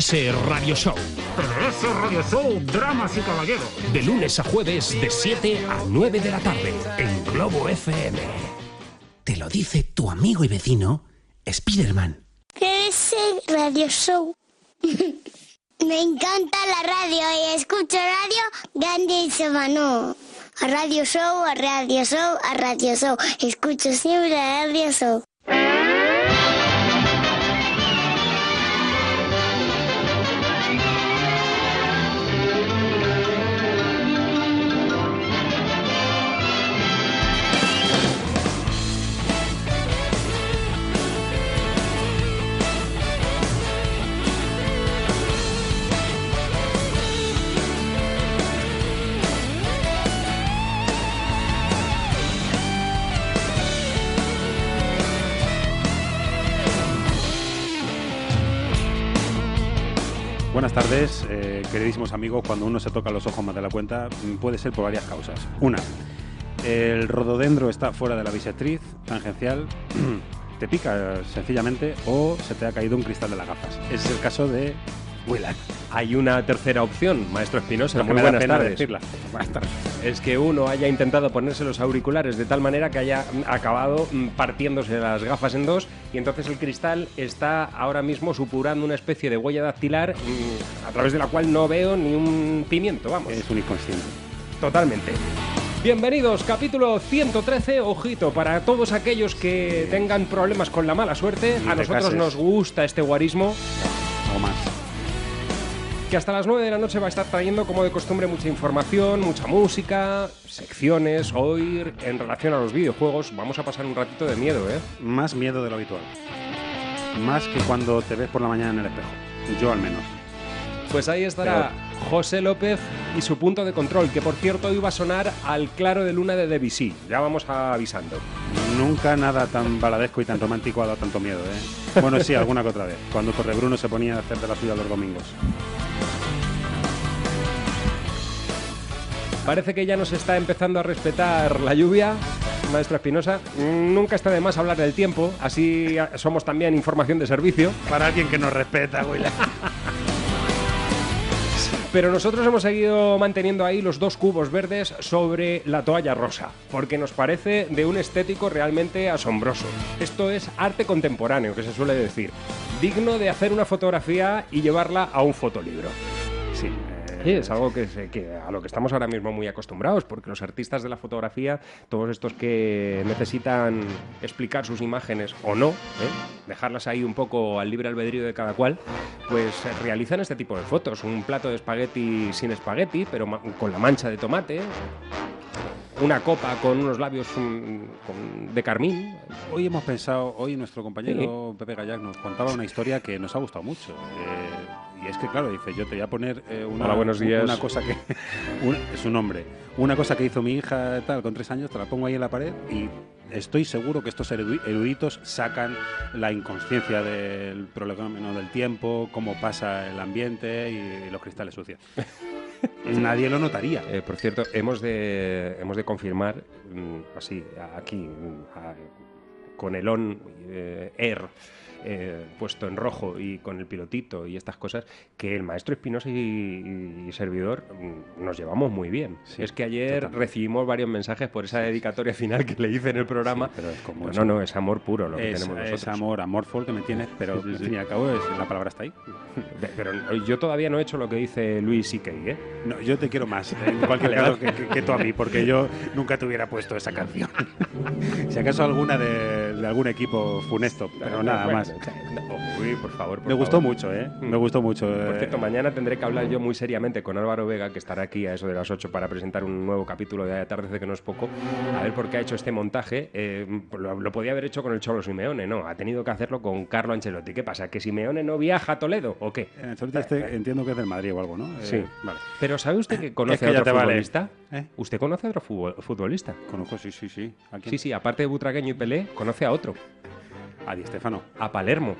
CDS Radio Show. CDS Radio Show, Dramas y Caballeros. De lunes a jueves, de 7 a 9 de la tarde, en Globo FM. Te lo dice tu amigo y vecino, Spiderman. ese radio show. Me encanta la radio y escucho radio grande y semano. A radio show, a radio show, a radio show. Escucho siempre a radio show. Eh, queridísimos amigos. Cuando uno se toca los ojos más de la cuenta, mm, puede ser por varias causas. Una, el rododendro está fuera de la bisectriz tangencial, te pica sencillamente, o se te ha caído un cristal de las gafas. Es el caso de Hay una tercera opción, maestro Espinosa. Muy buenas tardes. decirla. Buenas tardes. Es que uno haya intentado ponerse los auriculares de tal manera que haya mm, acabado mm, partiéndose las gafas en dos y entonces el cristal está ahora mismo supurando una especie de huella dactilar mm, a través de la cual no veo ni un pimiento, vamos. Es un inconsciente. Totalmente. Bienvenidos, capítulo 113. Ojito, para todos aquellos que tengan problemas con la mala suerte, a nosotros nos gusta este guarismo O más. Que hasta las 9 de la noche va a estar trayendo como de costumbre mucha información, mucha música, secciones, oír en relación a los videojuegos. Vamos a pasar un ratito de miedo, ¿eh? Más miedo de lo habitual. Más que cuando te ves por la mañana en el espejo. Yo al menos. Pues ahí estará José López y su punto de control, que por cierto iba a sonar al claro de luna de Debussy. Ya vamos avisando. Nunca nada tan baladesco y tan romántico ha dado tanto miedo, ¿eh? Bueno, sí, alguna que otra vez. Cuando Torrebruno se ponía a hacer de la suya los domingos. Parece que ya nos está empezando a respetar la lluvia. Maestra Espinosa, nunca está de más hablar del tiempo, así somos también información de servicio. Para alguien que nos respeta, güey. Pero nosotros hemos seguido manteniendo ahí los dos cubos verdes sobre la toalla rosa, porque nos parece de un estético realmente asombroso. Esto es arte contemporáneo, que se suele decir, digno de hacer una fotografía y llevarla a un fotolibro. Sí. Sí, es algo que, se- que a lo que estamos ahora mismo muy acostumbrados, porque los artistas de la fotografía, todos estos que necesitan explicar sus imágenes o no, ¿eh? dejarlas ahí un poco al libre albedrío de cada cual, pues realizan este tipo de fotos. Un plato de espagueti sin espagueti, pero con la mancha de tomate. Una copa con unos labios mm, con- de carmín. Hoy hemos pensado, hoy nuestro compañero Pepe Gallac nos contaba una historia que nos ha gustado mucho. Eh, es que, claro, dice, yo te voy a poner eh, una, Hola, buenos días. una cosa que... un- es un nombre. Una cosa que hizo mi hija tal, con tres años, te la pongo ahí en la pared y estoy seguro que estos erudi- eruditos sacan la inconsciencia del prolegómeno del tiempo, cómo pasa el ambiente y los cristales sucios. Nadie lo notaría. Eh, por cierto, hemos de, hemos de confirmar, mm, así, aquí, mm, a- con el on eh, air eh, puesto en rojo y con el pilotito y estas cosas, que el maestro Espinosa y, y servidor mm, nos llevamos muy bien. Sí, es que ayer recibimos varios mensajes por esa dedicatoria final que le hice en el programa. Sí, pero es como no, eso. no, es amor puro lo que Es, tenemos es nosotros. amor, amorful que me tienes, pero sí. fin y al cabo es- la palabra está ahí. Pero yo todavía no he hecho lo que dice Luis C.K., ¿eh? No, yo te quiero más, en cualquier caso, que, que- que tú a mí, porque yo nunca te hubiera puesto esa canción. si acaso alguna de, de algún equipo funesto, pero nada Bueno, más. No, Uy, por favor, por Me gustó favor. mucho, ¿eh? Mm. Me gustó mucho. Por eh. cierto, mañana tendré que hablar yo muy seriamente con Álvaro Vega, que estará aquí a eso de las 8 para presentar un nuevo capítulo de Atardece que no es poco, a ver por qué ha hecho este montaje. Eh, lo, lo podía haber hecho con el Cholo Simeone, no, ha tenido que hacerlo con Carlo Ancelotti. ¿Qué pasa? ¿Que Simeone no viaja a Toledo o qué? Eh, Ancelotti este entiendo que es del Madrid o algo, ¿no? Eh, Sí. Vale. Pero ¿sabe usted que conoce que a otro te futbolista? ¿Eh? ¿Usted conoce a otro futbol- futbolista? Conozco, sí, sí, sí. ¿A quién? Sí, sí, aparte de Butragueño y Pelé, conoce a otro, A Di Stefano. a Palermo.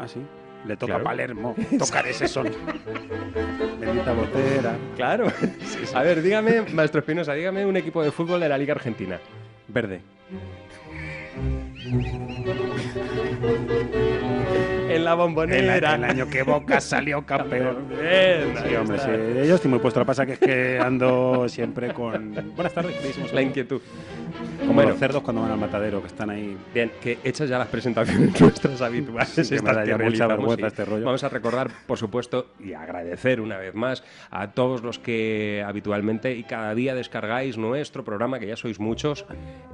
Ah, sí. Le toca Claro. a Palermo tocar ese son. Bendita botera. Claro. A ver, dígame, maestro Espinosa, dígame un equipo de fútbol de la Liga Argentina. Verde. En la El, bombonera. el año que Boca salió campeón. Bien, Sí, hombre, sí. Yo estoy muy puesto. Lo que pasa que es que ando siempre con... Buenas tardes, La inquietud. Como Bueno. los cerdos cuando van al matadero, que están ahí... Bien, que hechas ya las presentaciones nuestras habituales, Sí, que estas que mucha vergüenza este rollo. Vamos a recordar, por supuesto, y agradecer una vez más a todos los que habitualmente y cada día descargáis nuestro programa, que ya sois muchos.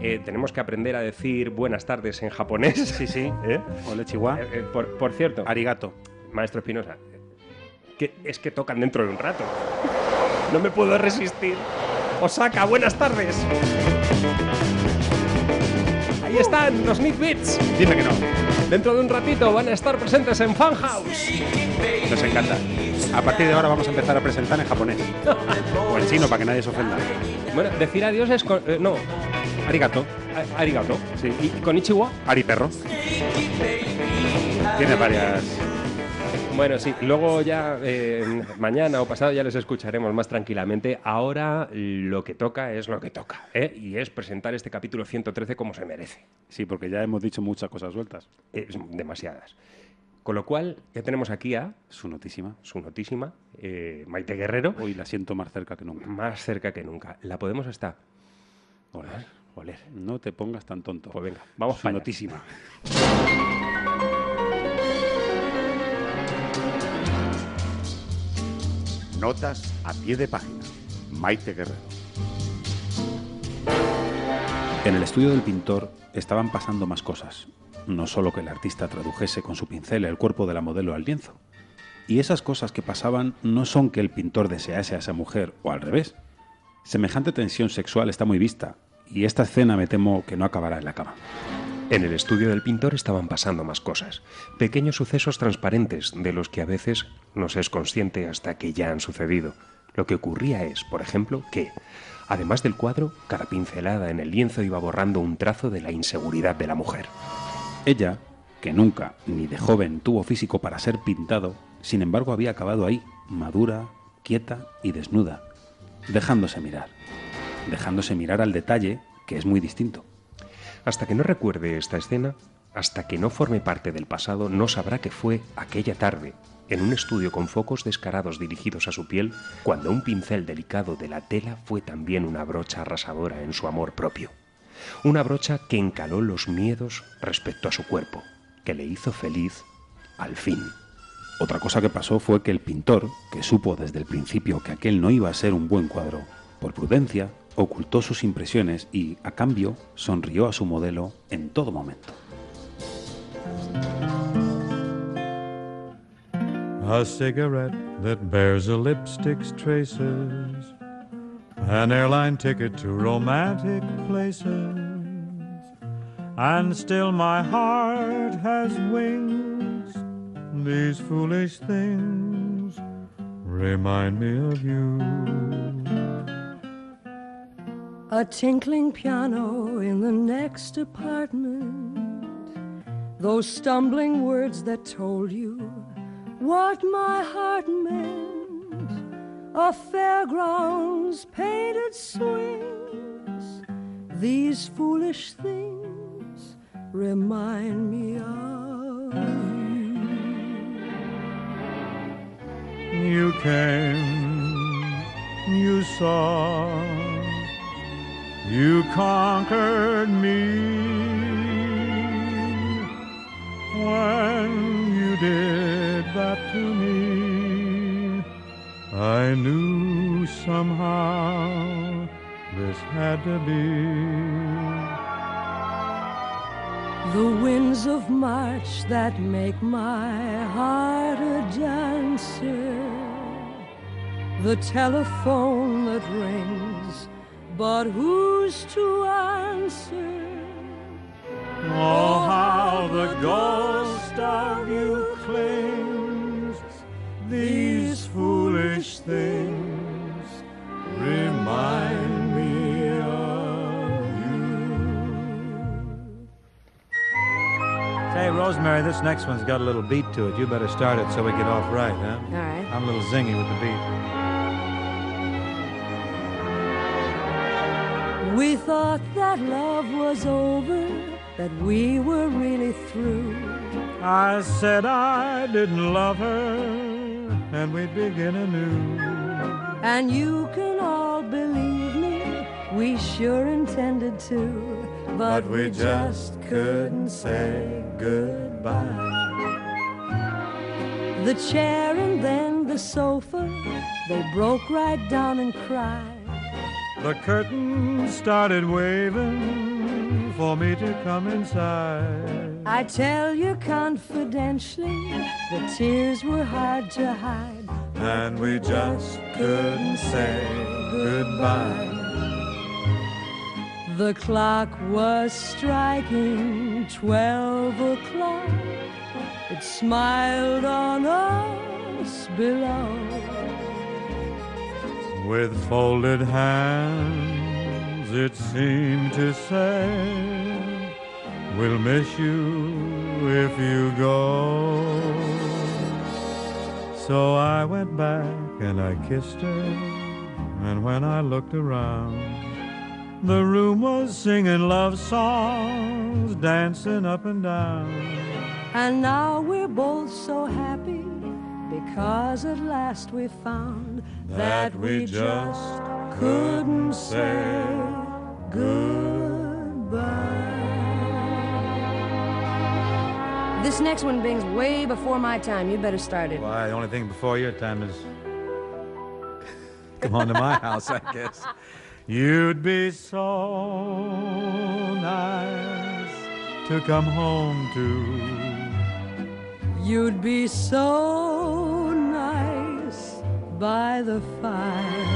Eh, tenemos que aprender a decir buenas tardes en japonés. Sí, sí. ¿Eh? Ole, Chihuahua. Eh, eh, por, por cierto, Arigato. maestro Espinosa, que es que tocan dentro de un rato. No me puedo resistir. Osaka, buenas tardes. Ahí están los Nick Beats. Dime que no. Dentro de un ratito van a estar presentes en Fan House. Nos encanta. A partir de ahora vamos a empezar a presentar en japonés. o en chino, para que nadie se ofenda. Bueno, decir adiós es con, eh, no, Arigato. a- arigato. Sí. ¿Y con Ichiwa? Ari perro. Tiene varias... Bueno, sí, luego ya eh, mañana o pasado ya les escucharemos más tranquilamente. Ahora lo que toca es lo que toca, ¿eh? y es presentar este capítulo 113 como se merece. Sí, porque ya hemos dicho muchas cosas sueltas. Eh, demasiadas. Con lo cual, ya tenemos aquí a Su notísima. su notísima, eh, Maite Guerrero, Hoy la siento más cerca que nunca. más cerca que nunca. La podemos estar. Oler. Oler. No te pongas tan tonto. Pues venga, vamos Su para notísima. Notas a pie de página. Maite Guerrero. En el estudio del pintor estaban pasando más cosas. No solo que el artista tradujese con su pincel el cuerpo de la modelo al lienzo. Y esas cosas que pasaban no son que el pintor desease a esa mujer o al revés. Semejante tensión sexual está muy vista, y esta escena me temo que no acabará en la cama. En el estudio del pintor estaban pasando más cosas, pequeños sucesos transparentes de los que a veces no se es consciente hasta que ya han sucedido. Lo que ocurría es, por ejemplo, que, además del cuadro, cada pincelada en el lienzo iba borrando un trazo de la inseguridad de la mujer. Ella, que nunca, ni de joven, tuvo físico para ser pintado, sin embargo había acabado ahí, madura, quieta y desnuda, dejándose mirar. Dejándose mirar al detalle, que es muy distinto. Hasta que no recuerde esta escena, hasta que no forme parte del pasado, no sabrá que fue aquella tarde, en un estudio con focos descarados dirigidos a su piel, cuando un pincel delicado de la tela fue también una brocha arrasadora en su amor propio. Una brocha que encaló los miedos respecto a su cuerpo, que le hizo feliz al fin. Otra cosa que pasó fue que el pintor, que supo desde el principio que aquel no iba a ser un buen cuadro, por prudencia, ocultó sus impresiones y, a cambio, sonrió a su modelo en todo momento. A cigarette that bears a lipstick's traces, an airline ticket to romantic places, and still my heart has wings. These foolish things remind me of you. A tinkling piano in the next apartment. Those stumbling words that told you what my heart meant. A fairground's painted swings. These foolish things remind me of you. You came, you saw, you conquered me. When you did that to me, I knew somehow this had to be. The winds of March that make my heart a dancer. The telephone that rings, but who's to answer? Oh, how the ghost of you clings. These foolish things remind me of you. Say, Rosemary, this next one's got a little beat to it. You better start it so we get off right, huh? All right. I'm a little zingy with the beat. We thought that love was over, that we were really through. I said I didn't love her, and we'd begin anew. And you can all believe me, we sure intended to, but, we just couldn't say goodbye. The chair and then the sofa, they broke right down and cried. The curtain started waving for me to come inside. I tell you confidentially, the tears were hard to hide. And we just couldn't say goodbye. The clock was striking twelve o'clock. It smiled on us below. With folded hands, it seemed to say, We'll miss you if you go. So I went back and I kissed her, and when I looked around, the room was singing love songs, dancing up and down. And now we're both so happy because at last we found that we just couldn't say goodbye. This next one bings way before my time. You better start it. Why, the only thing before your time is. Come on to my house, I guess. You'd be so nice to come home to. You'd be so nice by the fire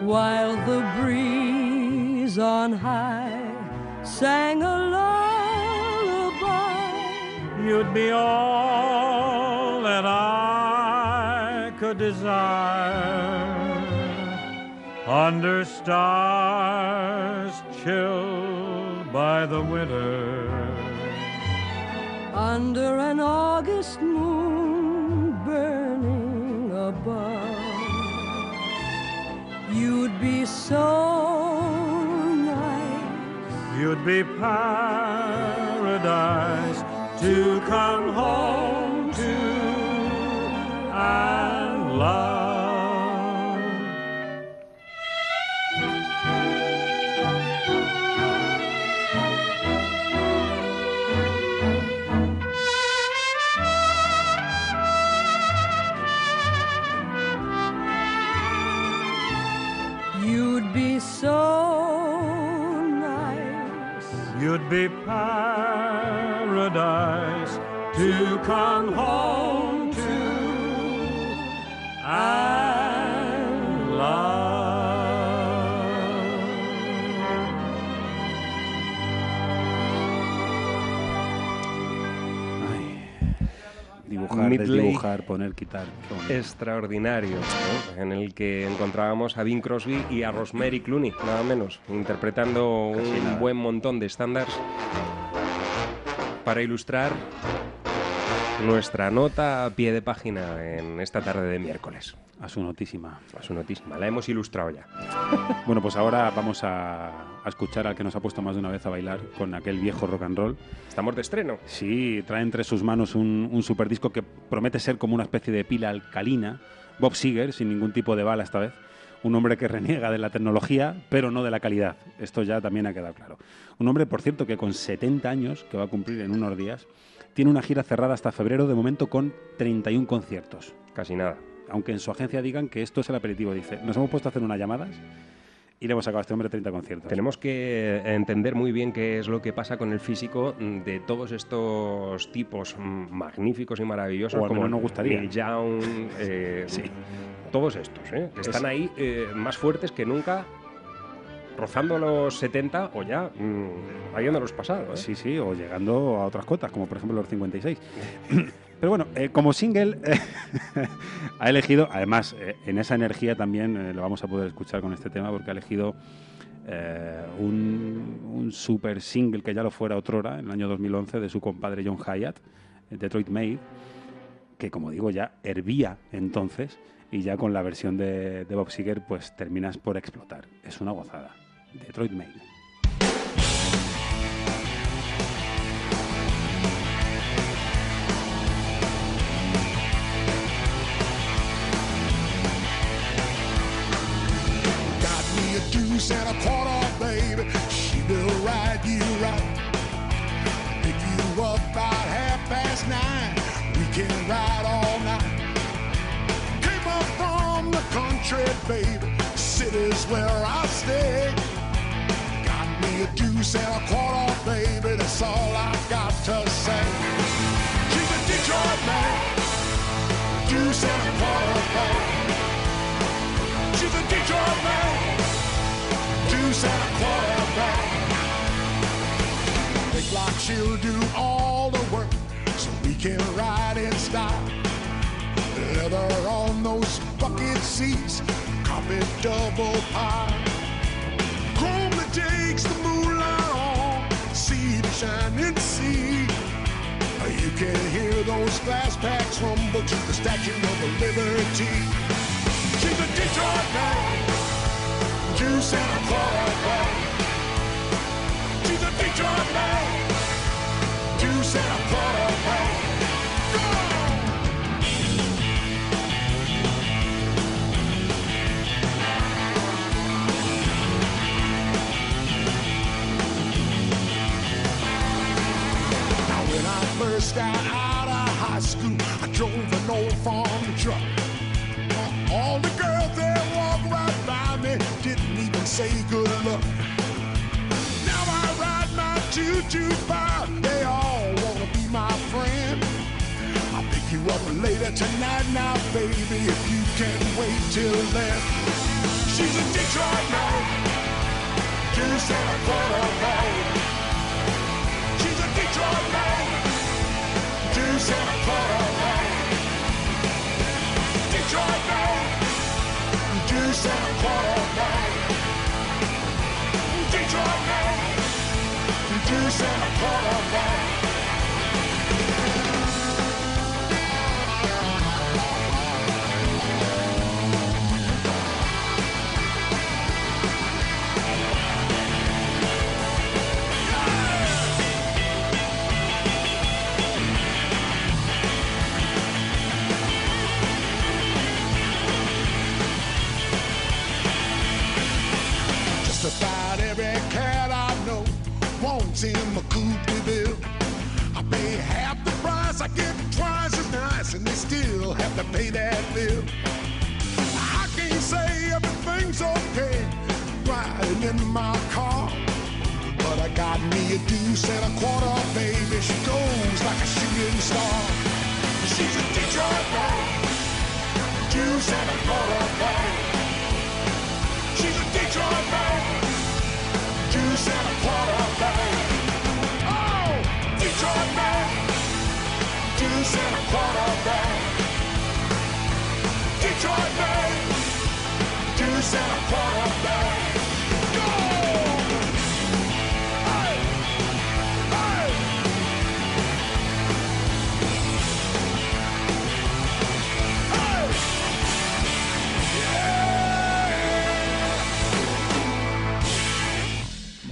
while the breeze on high sang a lullaby. You'd be all that I could desire under stars chilled by the winter. Under an August moon burning above, you'd be so nice. You'd be paradise to come home to and love. So nice. You'd be paradise to come home to Dibujar, desdibujar, poner, quitar. extraordinario, ¿no? en el que encontrábamos a Bing Crosby y a Rosemary Clooney, nada menos, interpretando Casi un nada. buen montón de estándares para ilustrar nuestra nota a pie de página en esta tarde de miércoles. A su notísima. A su notísima, la hemos ilustrado ya. Bueno, pues ahora vamos a, a escuchar al que nos ha puesto más de una vez a bailar con aquel viejo rock and roll. Estamos de estreno. Sí, trae entre sus manos un, un super disco que promete ser como una especie de pila alcalina. Bob Seger, sin ningún tipo de bala esta vez. Un hombre que reniega de la tecnología, pero no de la calidad. Esto ya también ha quedado claro. Un hombre, por cierto, que con 70 años, que va a cumplir en unos días, tiene una gira cerrada hasta febrero, de momento con 31 conciertos. Casi nada. Aunque en su agencia digan que esto es el aperitivo, dice. Nos hemos puesto a hacer unas llamadas y le hemos sacado a este hombre 30 conciertos. Tenemos que entender muy bien qué es lo que pasa con el físico de todos estos tipos mm, magníficos y maravillosos O al como nos gustaría. Neil Young, eh, Sí. todos estos, ¿eh? que Es- están ahí eh, más fuertes que nunca, rozando los 70 o ya mm, habiéndolos pasado. ¿eh? Sí, sí, o llegando a otras cotas, como por ejemplo los 56. Pero bueno, eh, como single eh, ha elegido, además, eh, en esa energía también eh, lo vamos a poder escuchar con este tema, porque ha elegido un, un super single que ya lo fuera otrora, en el año 2011, de su compadre John Hyatt, Detroit Made, que como digo ya hervía entonces, y ya con la versión de, de Bob Seger, pues terminas por explotar. Es una gozada. Detroit Made. Deuce and a quarter, baby. She will ride you right. Pick you up about half past nine. We can ride all night. Came up from the country, baby. City's where I stay. Got me a deuce and a quarter, baby. That's all I got to say. She's a Detroit man. Deuce and a quarter, baby. She's a Detroit man. Deuce and a quarter back. Think like she'll do all the work so we can ride in style. Leather on those bucket seats, carpet double pie. Chrome that takes the moonlight on, see the shining sea. You can hear those glass packs rumble to the Statue of Liberty. She's a Detroit man juice in quarterback. To the. Juice quarterback. When I first got out of high school, I drove an old farm truck. All the girls say good luck. Now I ride my 225, they all wanna be my friend. I'll pick you up later tonight now, baby, if you can't wait till then. She's a Detroit man, juice and a quarter bag. She's a Detroit man, juice and a quarter bag. Detroit man, juice and a quarter juice and a quarter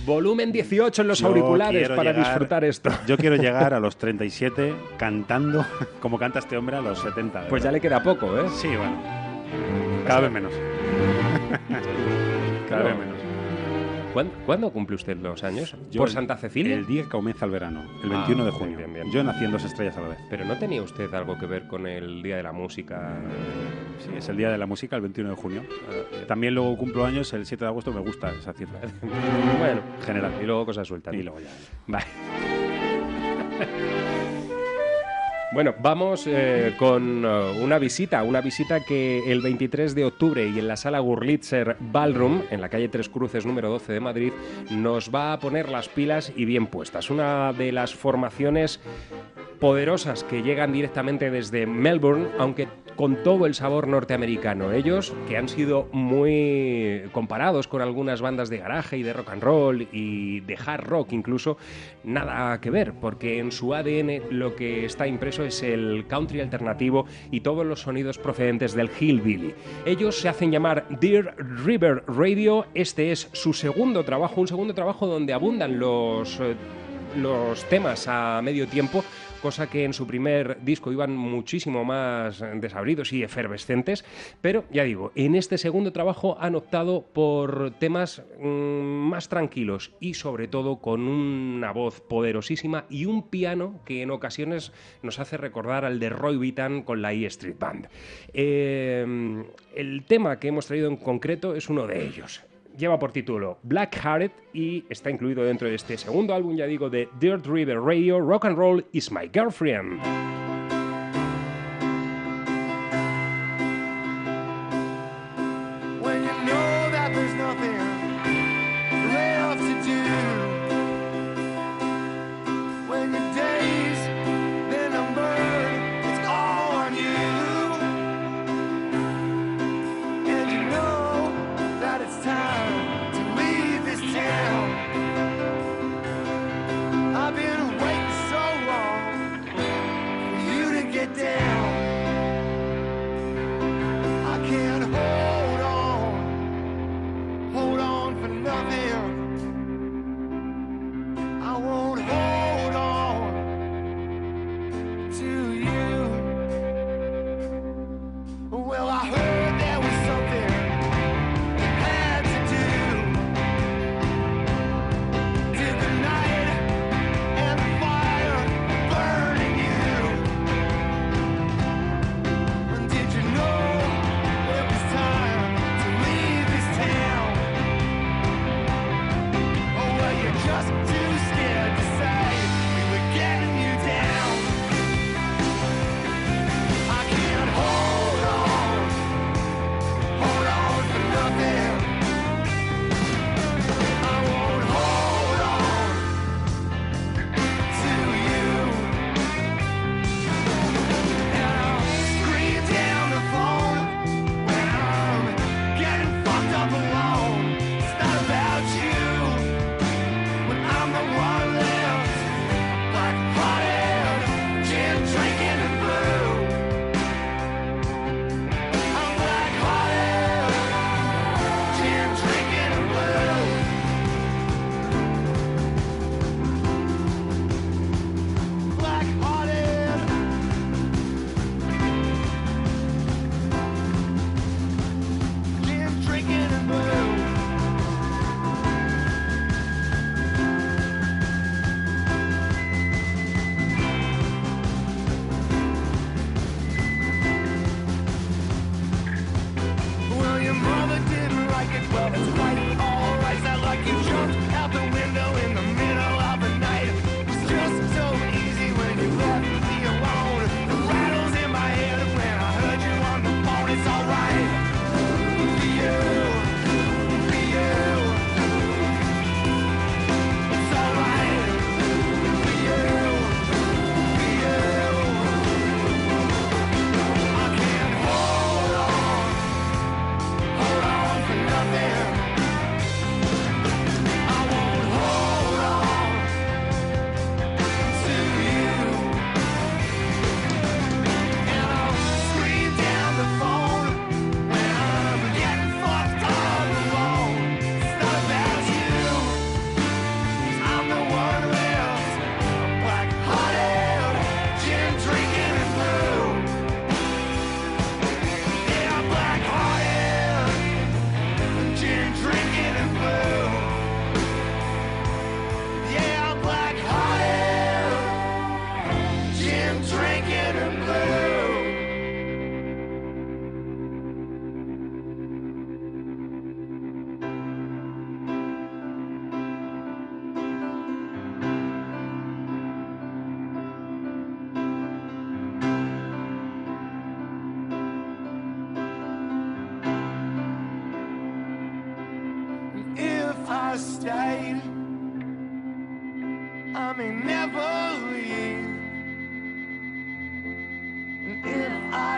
Volumen 18 en los Yo auriculares para llegar- disfrutar esto. Yo quiero llegar a los 37 cantando como canta este hombre a los 70. de Pues ya le queda poco, ¿eh? Sí, bueno. Cada vez menos. Cada vez No. menos. ¿Cuándo, cuándo cumple usted los años? Yo ¿Por el- Santa Cecilia? El día que comienza el verano, el Ah, 21 de bien, junio. bien, bien. Yo nací en dos estrellas a la vez. Pero no tenía usted algo que ver con el Día de la Música Sí, es el día de la música, el 21 de junio. Eh, También luego cumplo años el 7 de agosto, me gusta esa cifra. bueno, general. Y luego cosas sueltas. Y luego ya. Vale. Bueno, vamos eh, con eh, una visita, una visita que el 23 de octubre y en la sala Gurlitzer Ballroom, en la calle Tres Cruces número 12 de Madrid, nos va a poner las pilas y bien puestas. Una de las formaciones poderosas que llegan directamente desde Melbourne, aunque con todo el sabor norteamericano. Ellos, que han sido muy comparados con algunas bandas de garaje y de rock and roll y de hard rock incluso, nada que ver, porque en su ADN lo que está impreso es el country alternativo y todos los sonidos procedentes del hillbilly. Ellos se hacen llamar Deer River Radio, este es su segundo trabajo, un segundo trabajo donde abundan los... eh, los temas a medio tiempo, cosa que en su primer disco iban muchísimo más desabridos y efervescentes, pero ya digo, en este segundo trabajo han optado por temas mm, más tranquilos y sobre todo con una voz poderosísima y un piano que en ocasiones nos hace recordar al de Roy Vitan con la E Street Band. Eh, el tema que hemos traído en concreto es uno de ellos lleva por título Black Hearted y está incluido dentro de este segundo álbum, ya digo, de Dirt River Radio, Rock and Roll is My Girlfriend.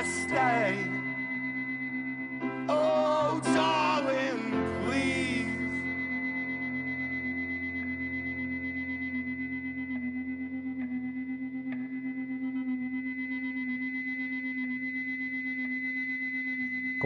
Stay,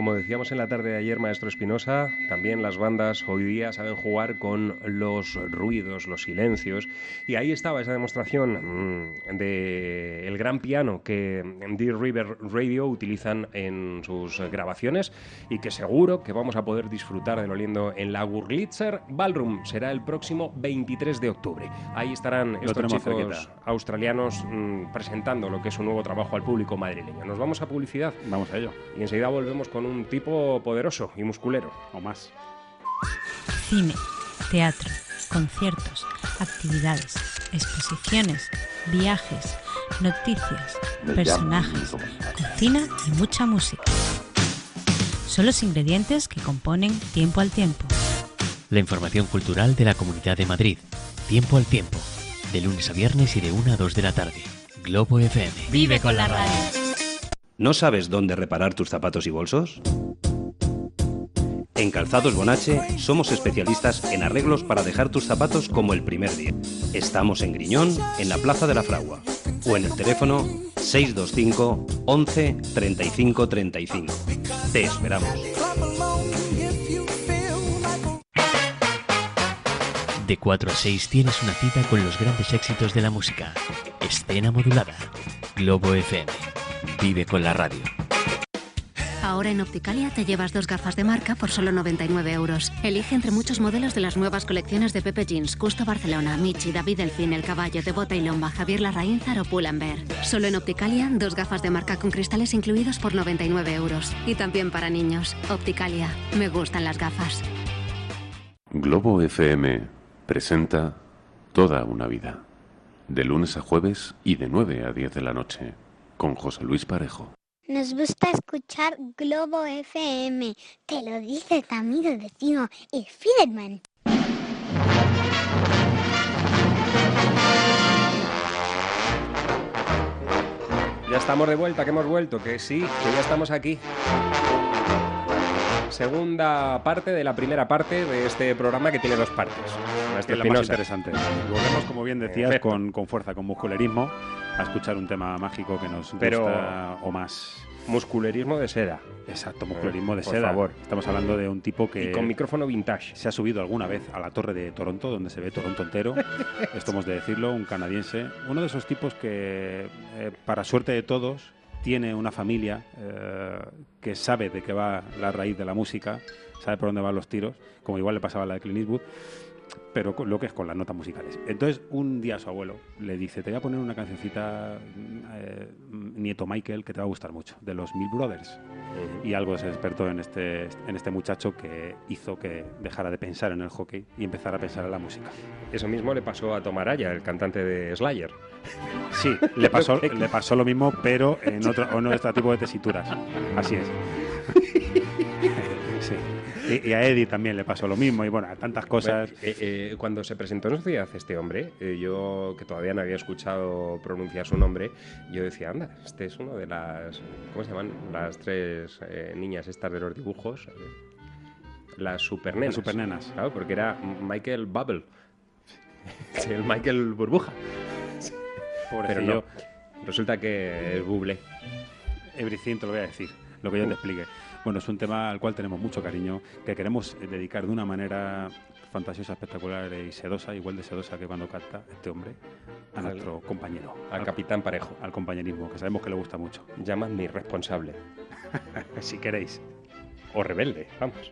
Como decíamos en la tarde de ayer, maestro Espinosa, también las bandas hoy día saben jugar con los ruidos, los silencios, y ahí estaba esa demostración mm, de gran piano que Deer River Radio utilizan en sus grabaciones y que seguro que vamos a poder disfrutar de lo lindo en la Gurlitzer Ballroom. Será el próximo 23 de octubre. Ahí estarán estos tenemos chicos cerquita. australianos mm, presentando lo que es su nuevo trabajo al público madrileño. Nos vamos a publicidad. Vamos a ello. Y enseguida volvemos con un tipo poderoso y musculero. O más. Cine, teatro, conciertos, actividades, exposiciones, viajes, noticias, personajes, cocina y mucha música. Son los ingredientes que componen Tiempo al Tiempo. La información cultural de la Comunidad de Madrid. Tiempo al tiempo. De lunes a viernes y de 1 a 2 de la tarde. Globo FM. Vive con la radio. ¿No sabes dónde reparar tus zapatos y bolsos? En Calzados Bonache somos especialistas en arreglos para dejar tus zapatos como el primer día. Estamos en Griñón, en la Plaza de la Fragua, o en el teléfono 625 11 35 35. Te esperamos. De 4 a 6 tienes una cita con los grandes éxitos de la música. Escena modulada. Globo FM. Vive con la radio. Ahora en Opticalia te llevas dos gafas de marca por solo 99 euros. Elige entre muchos modelos de las nuevas colecciones de Pepe Jeans, Custo Barcelona, Michi, David Delfín, El Caballo, de Bota y Lomba, Javier Larraínzar o Pull&Bear. Solo en Opticalia, dos gafas de marca con cristales incluidos por 99 euros. Y también para niños. Opticalia. Me gustan las gafas. Globo FM presenta Toda una vida. De lunes a jueves y de 9 a 10 de la noche. Con José Luis Parejo. Nos gusta escuchar Globo FM. Te lo dice tu amigo vecino, el Fiderman. Ya estamos de vuelta, que hemos vuelto, que sí, que ya estamos aquí. Segunda parte de la primera parte de este programa que tiene dos partes. Maestro Es la más interesante. Volvemos, como bien decías, con, con fuerza, con musculerismo, a escuchar un tema mágico que nos Pero- gusta o más. Musculerismo de seda. Exacto, musculerismo de Por seda. favor. Estamos hablando de un tipo que. Y con micrófono vintage. Se ha subido alguna vez a la torre de Toronto, donde se ve Toronto entero. Esto hemos de decirlo, un canadiense. Uno de esos tipos que, eh, para suerte de todos, tiene una familia eh, que sabe de qué va la raíz de la música, sabe por dónde van los tiros, como igual le pasaba a la de Clint pero con lo que es con las notas musicales. Entonces, un día su abuelo le dice, te voy a poner una cancioncita, eh, nieto Michael, que te va a gustar mucho, de los Mill Brothers. Y algo se despertó en este, en este muchacho que hizo que dejara de pensar en el hockey y empezara a pensar en la música. Eso mismo le pasó a Tomaraya, el cantante de Slayer. Sí, le pasó, le pasó lo mismo, pero en otro, en otro tipo de tesituras. Así es. Sí. Y, y a Eddie también le pasó lo mismo, y bueno, a tantas cosas. Bueno, eh, eh, cuando se presentó en sociedad este hombre, eh, yo que todavía no había escuchado pronunciar su nombre, yo decía, anda, este es uno de las, ¿cómo se llaman? Las tres eh, niñas estas de los dibujos, las supernenas. Las supernenas. Claro, porque era Michael Bubble, el Michael Burbuja. Pero no, resulta que es Buble. Everything te lo voy a decir, lo que yo te explique. Bueno, es un tema al cual tenemos mucho cariño, que queremos eh, dedicar de una manera fantasiosa, espectacular y sedosa, igual de sedosa que cuando canta este hombre, a Al- nuestro compañero. al Capitán Parejo. Al compañerismo, que sabemos que le gusta mucho. Llamadme irresponsable. si queréis. O rebelde, vamos.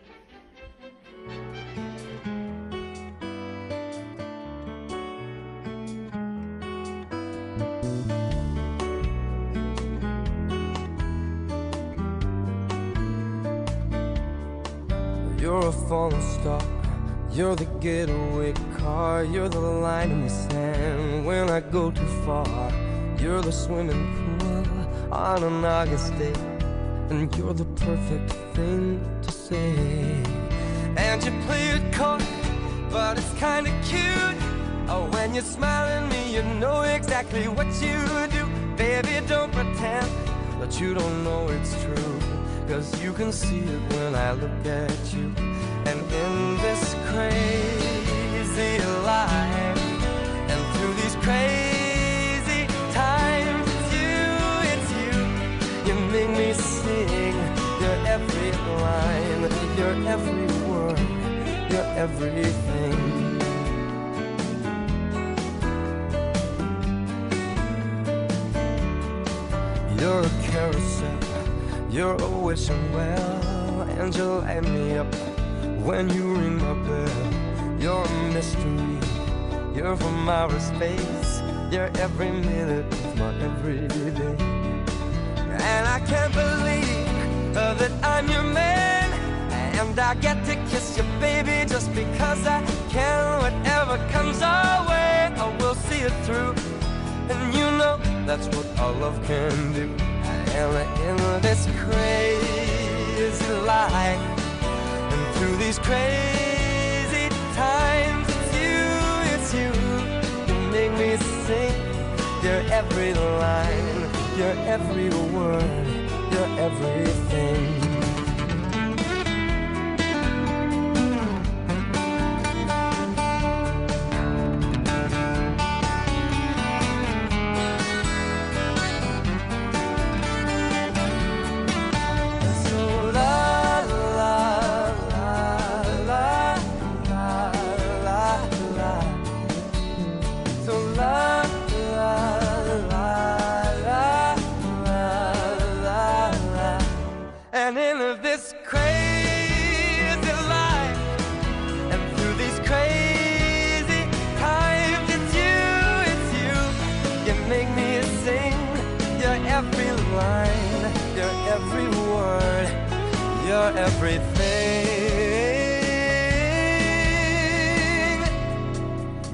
You're a falling star. You're the getaway car. You're the line in the sand when I go too far. You're the swimming pool on an August day. And you're the perfect thing to say. And you play it coy but it's kinda cute. Oh, when you smile at me, you know exactly what you do. Baby, don't pretend that you don't know it's true. Cause you can see it when I look at you. And in this crazy life, and through these crazy times, it's you, it's you. You make me sing your every line, your every word, your everything. You're a carousel, you're a wishing well, and you light me up when you ring my bell. You're a mystery, you're from outer space, you're every minute of my everyday. And I can't believe uh, that I'm your man, and I get to kiss you, baby, just because I can. Whatever comes our way, I will see it through. And you know that's what our love can do. And in this crazy life, and through these crazy times, it's you, it's you. You make me sing your every line, your every word, your everything.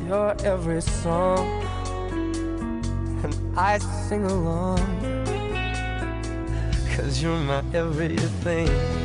Your every song, and I sing along, cause you're my everything.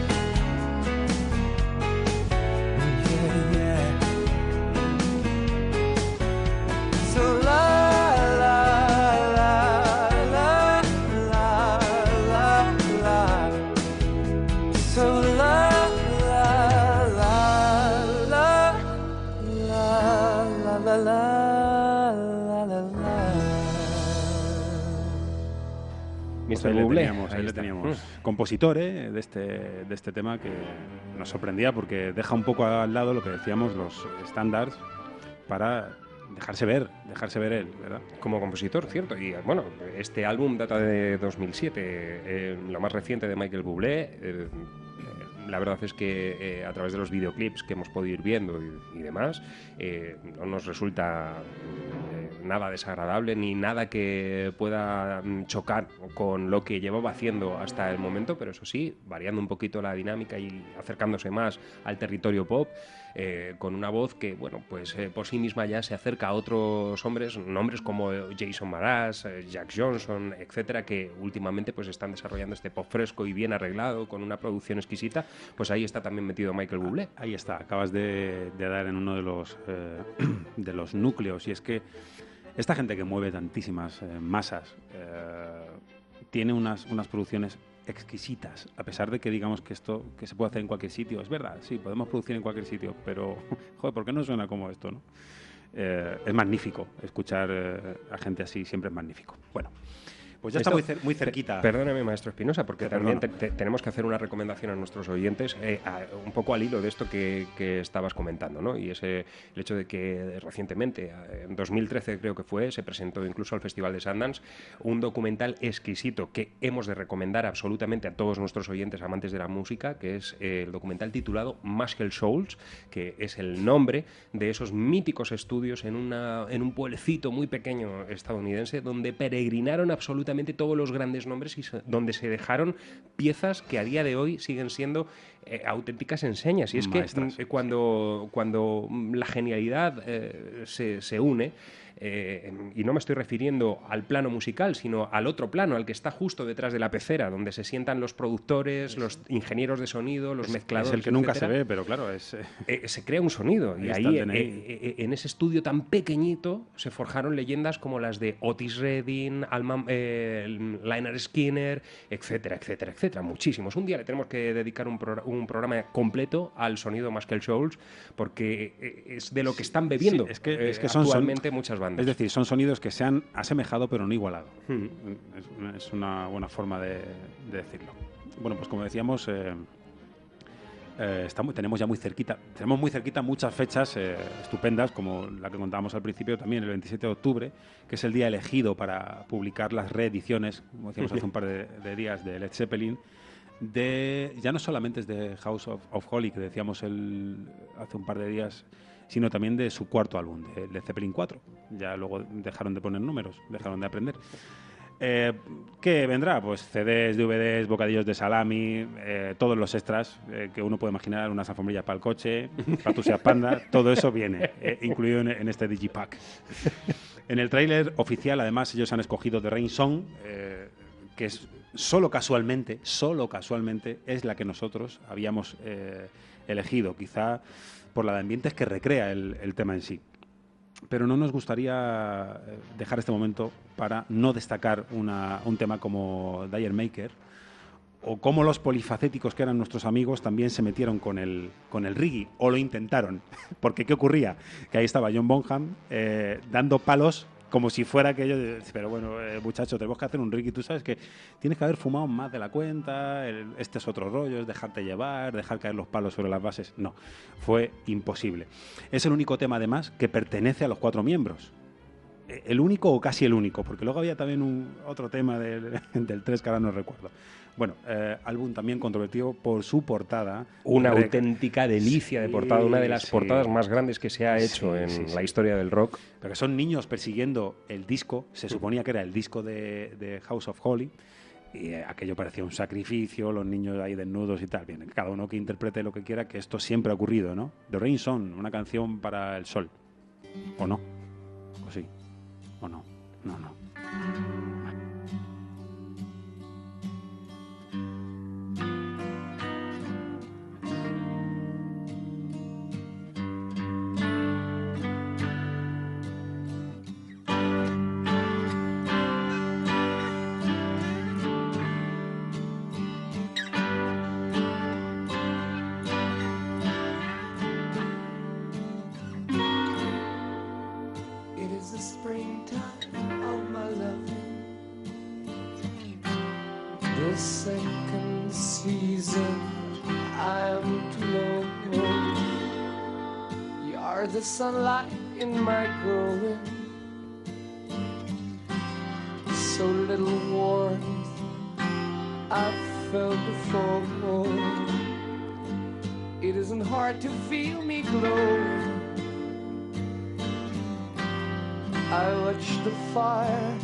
Mr. Ahí le Bublé, teníamos, ahí ahí le teníamos. Compositor ¿eh? de, este, de este tema que nos sorprendía porque deja un poco al lado lo que decíamos, los estándares para dejarse ver, dejarse ver él, ¿verdad? Como compositor, cierto. Y bueno, este álbum data de 2007, eh, lo más reciente de Michael Bublé. eh, la verdad es que eh, a través de los videoclips que hemos podido ir viendo y, y demás, eh, no nos resulta nada desagradable ni nada que pueda mm, chocar con lo que llevaba haciendo hasta el momento, pero eso sí, variando un poquito la dinámica y acercándose más al territorio pop, eh, con una voz que, bueno, pues eh, por sí misma ya se acerca a otros hombres, nombres como Jason Mraz, eh, Jack Johnson, etcétera, que últimamente pues están desarrollando este pop fresco y bien arreglado, con una producción exquisita, pues ahí está también metido Michael Bublé. Ahí está, acabas de, dar en uno de los, eh, de los núcleos. Y es que esta gente que mueve tantísimas eh, masas eh, tiene unas, unas producciones exquisitas, a pesar de que digamos que esto que se puede hacer en cualquier sitio. Es verdad, sí, podemos producir en cualquier sitio, pero, joder, ¿por qué no suena como esto, no? Eh, es magnífico escuchar a gente así, siempre es magnífico. Bueno, pues ya está muy, cer- muy cerquita. Pe- Perdóname, maestro Espinosa, porque Te también te- perdono. te- tenemos que hacer una recomendación a nuestros oyentes, eh, a- un poco al hilo de esto que, que estabas comentando, ¿no? Y ese el hecho de que recientemente, eh, en 2013 creo que fue, se presentó incluso al Festival de Sundance un documental exquisito que hemos de recomendar absolutamente a todos nuestros oyentes amantes de la música, que es eh, el documental titulado Muscle Souls, que es el nombre de esos míticos estudios en, una, en un pueblecito muy pequeño estadounidense donde peregrinaron absolutamente todos los grandes nombres y donde se dejaron piezas que a día de hoy siguen siendo eh, auténticas enseñas. Y es Maestras, que mm, cuando, cuando la genialidad eh, se, se une, eh, y no me estoy refiriendo al plano musical, sino al otro plano, al que está justo detrás de la pecera, donde se sientan los productores, los ingenieros de sonido, los Es- mezcladores. es el que nunca etcétera. se ve, pero claro, es... eh, Eh, se crea un sonido Ahí y ahí DNI. eh, eh, en ese estudio tan pequeñito se forjaron leyendas como las de Otis Redding, Alma, eh, Lynyrd Skinner, etcétera, etcétera, etcétera, muchísimos. Un día le tenemos que dedicar un, un programa completo al sonido más que el Souls porque eh, es de lo que están bebiendo Sí, es que, eh, es que son, muchas bandas. Es decir, son sonidos que se han asemejado pero no igualado. Hmm. Es, una- es una buena forma de, de decirlo. Bueno, pues como decíamos, eh, eh, estamos, tenemos ya muy cerquita, tenemos muy cerquita muchas fechas eh, estupendas, como la que contábamos al principio también, el 27 de octubre, que es el día elegido para publicar las reediciones, como decíamos hace un par de, de días, de Led Zeppelin. De, ya no solamente es de House of, of Holy, que decíamos el, hace un par de días, sino también de su cuarto álbum, de Led Zeppelin 4. Ya luego dejaron de poner números, dejaron de aprender. Eh, ¿Qué vendrá? Pues CDs, DVDs, bocadillos de salami, eh, todos los extras eh, que uno puede imaginar, unas alfombrillas para el coche, Patusia Panda, todo eso viene, eh, incluido en, en este Digipack. En el tráiler oficial, además, ellos han escogido The Rain Song, eh, que es solo casualmente, solo casualmente, es la que nosotros habíamos eh, elegido, quizá por la de ambientes que recrea el, el tema en sí. Pero no nos gustaría eh, dejar este momento para no destacar una- un tema como Dire Maker o cómo los polifacéticos que eran nuestros amigos también se metieron con el, con el reggae, o lo intentaron. Porque ¿qué ocurría? Que ahí estaba John Bonham eh, dando palos como si fuera aquello de, pero bueno, eh, muchacho, tenemos que hacer un reggae, tú sabes que tienes que haber fumado más de la cuenta, este es otro rollo, es dejarte llevar, dejar caer los palos sobre las bases. No, fue imposible. Es el único tema además que pertenece a los cuatro miembros. Eh, El único o casi el único, porque luego había también un, otro tema del, del 3 que ahora no recuerdo. Bueno, eh, álbum también controvertido por su portada. Una auténtica delicia de portada, una de las sí. portadas más grandes que se ha hecho Sí, en la historia del rock. Porque son niños persiguiendo el disco, se suponía que era el disco de, de House of Holy, y eh, aquello parecía un sacrificio, los niños ahí desnudos y tal. Bien, cada uno que interprete lo que quiera, que esto siempre ha ocurrido, ¿no? The Rain Song, una canción para el sol. ¿O no? ¿O sí? ¿O no? No, no. Sunlight in my growing. So little warmth I've felt before. It isn't hard to feel me glow. I watch the fire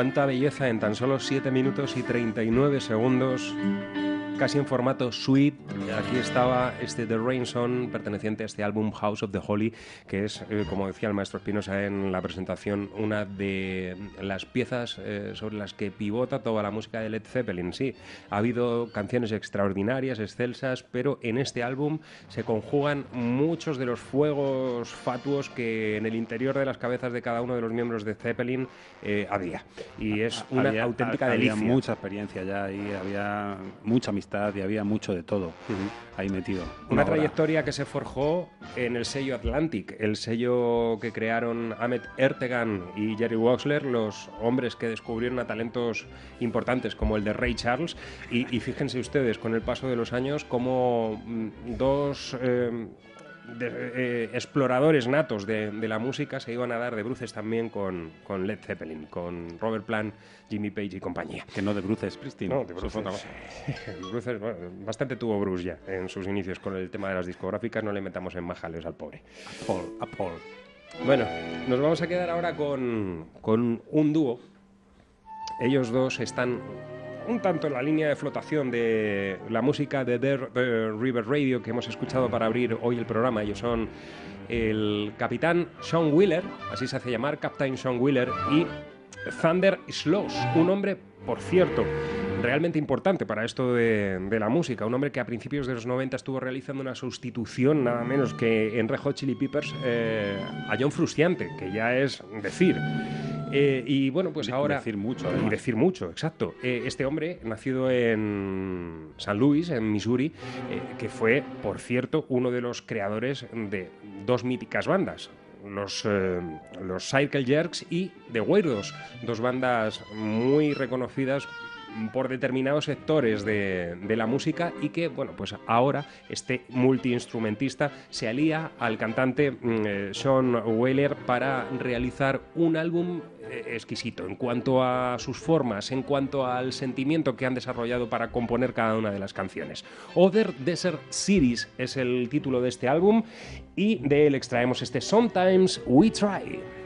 Cuánta belleza en tan solo 7 minutos y 39 segundos, casi en formato suite. Aquí estaba este The Rain Song, perteneciente a este álbum House of the Holy, que es, eh, como decía el maestro Espinosa en la presentación, una de las piezas eh, sobre las que pivota toda la música de Led Zeppelin. Sí, ha habido canciones extraordinarias, excelsas, pero en este álbum se conjugan muchos de los fuegos fatuos que en el interior de las cabezas de cada uno de los miembros de Zeppelin eh, había. Y es una Había- auténtica había delicia. mucha experiencia ya y había mucha amistad y había mucho de todo ahí metido. Una trayectoria que se forjó en el sello Atlantic, el sello que crearon Ahmet Ertegan y Jerry Waxler, los hombres que descubrieron a talentos importantes como el de Ray Charles. Y, y fíjense ustedes, con el paso de los años, como mm, dos eh, de- eh, exploradores natos de, de la música se iban a dar de bruces también con, con Led Zeppelin, con Robert Plant, Jimmy Page y compañía. Que no de Bruce Springsteen. No, de Bruce, supongo. Bruce, bueno, bastante tuvo Bruce ya en sus inicios con el tema de las discográficas, no le metamos en más jaleos al pobre. Paul, a Paul. Bueno, nos vamos a quedar ahora con, con un dúo. Ellos dos están un tanto en la línea de flotación de la música de The, The River Radio que hemos escuchado para abrir hoy el programa. Ellos son el capitán Sean Wheeler, así se hace llamar, Captain Sean Wheeler, y Thunder Sloss, un hombre, por cierto, realmente importante para esto de, la música, un hombre que a principios de los 90 estuvo realizando una sustitución nada menos que en Red Hot Chili Peppers eh, a John Frusciante, que ya es decir. Eh, y bueno, pues ahora... decir mucho, Y decir mucho, exacto. Eh, este hombre, nacido en San Luis, en Missouri, eh, que fue, por cierto, uno de los creadores de dos míticas bandas. Los, eh, los Cycle Jerks y The Weirdos, dos bandas muy reconocidas por determinados sectores de, la música y que, bueno, pues ahora este multiinstrumentista se alía al cantante mm, eh, Sean Wheeler para realizar un álbum eh, exquisito en cuanto a sus formas, en cuanto al sentimiento que han desarrollado para componer cada una de las canciones. Other Desert Cities es el título de este álbum y de él extraemos este Sometimes We Try.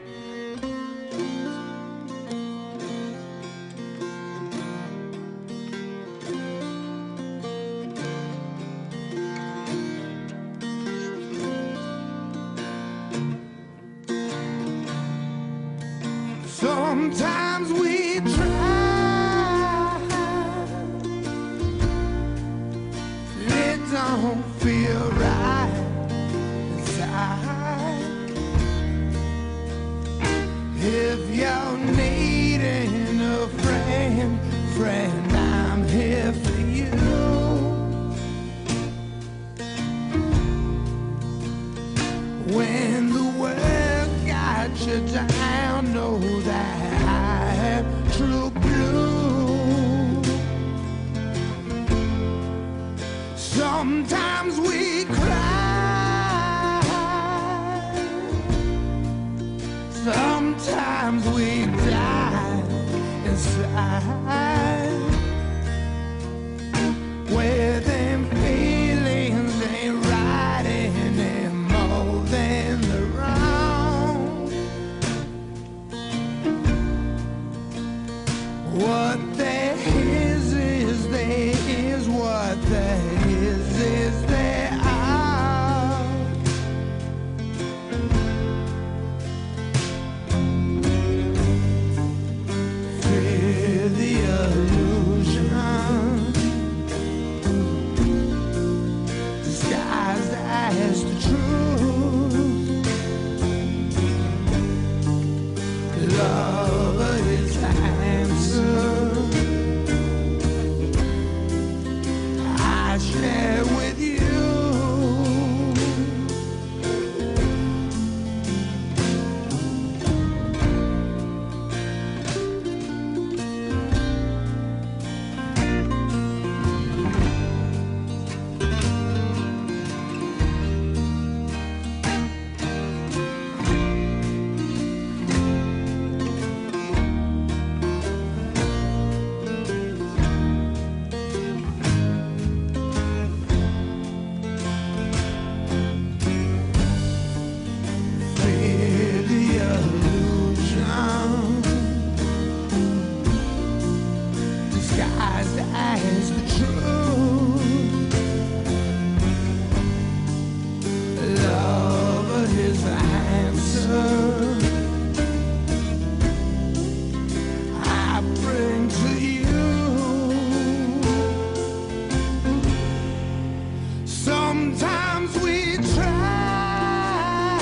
Sometimes we try.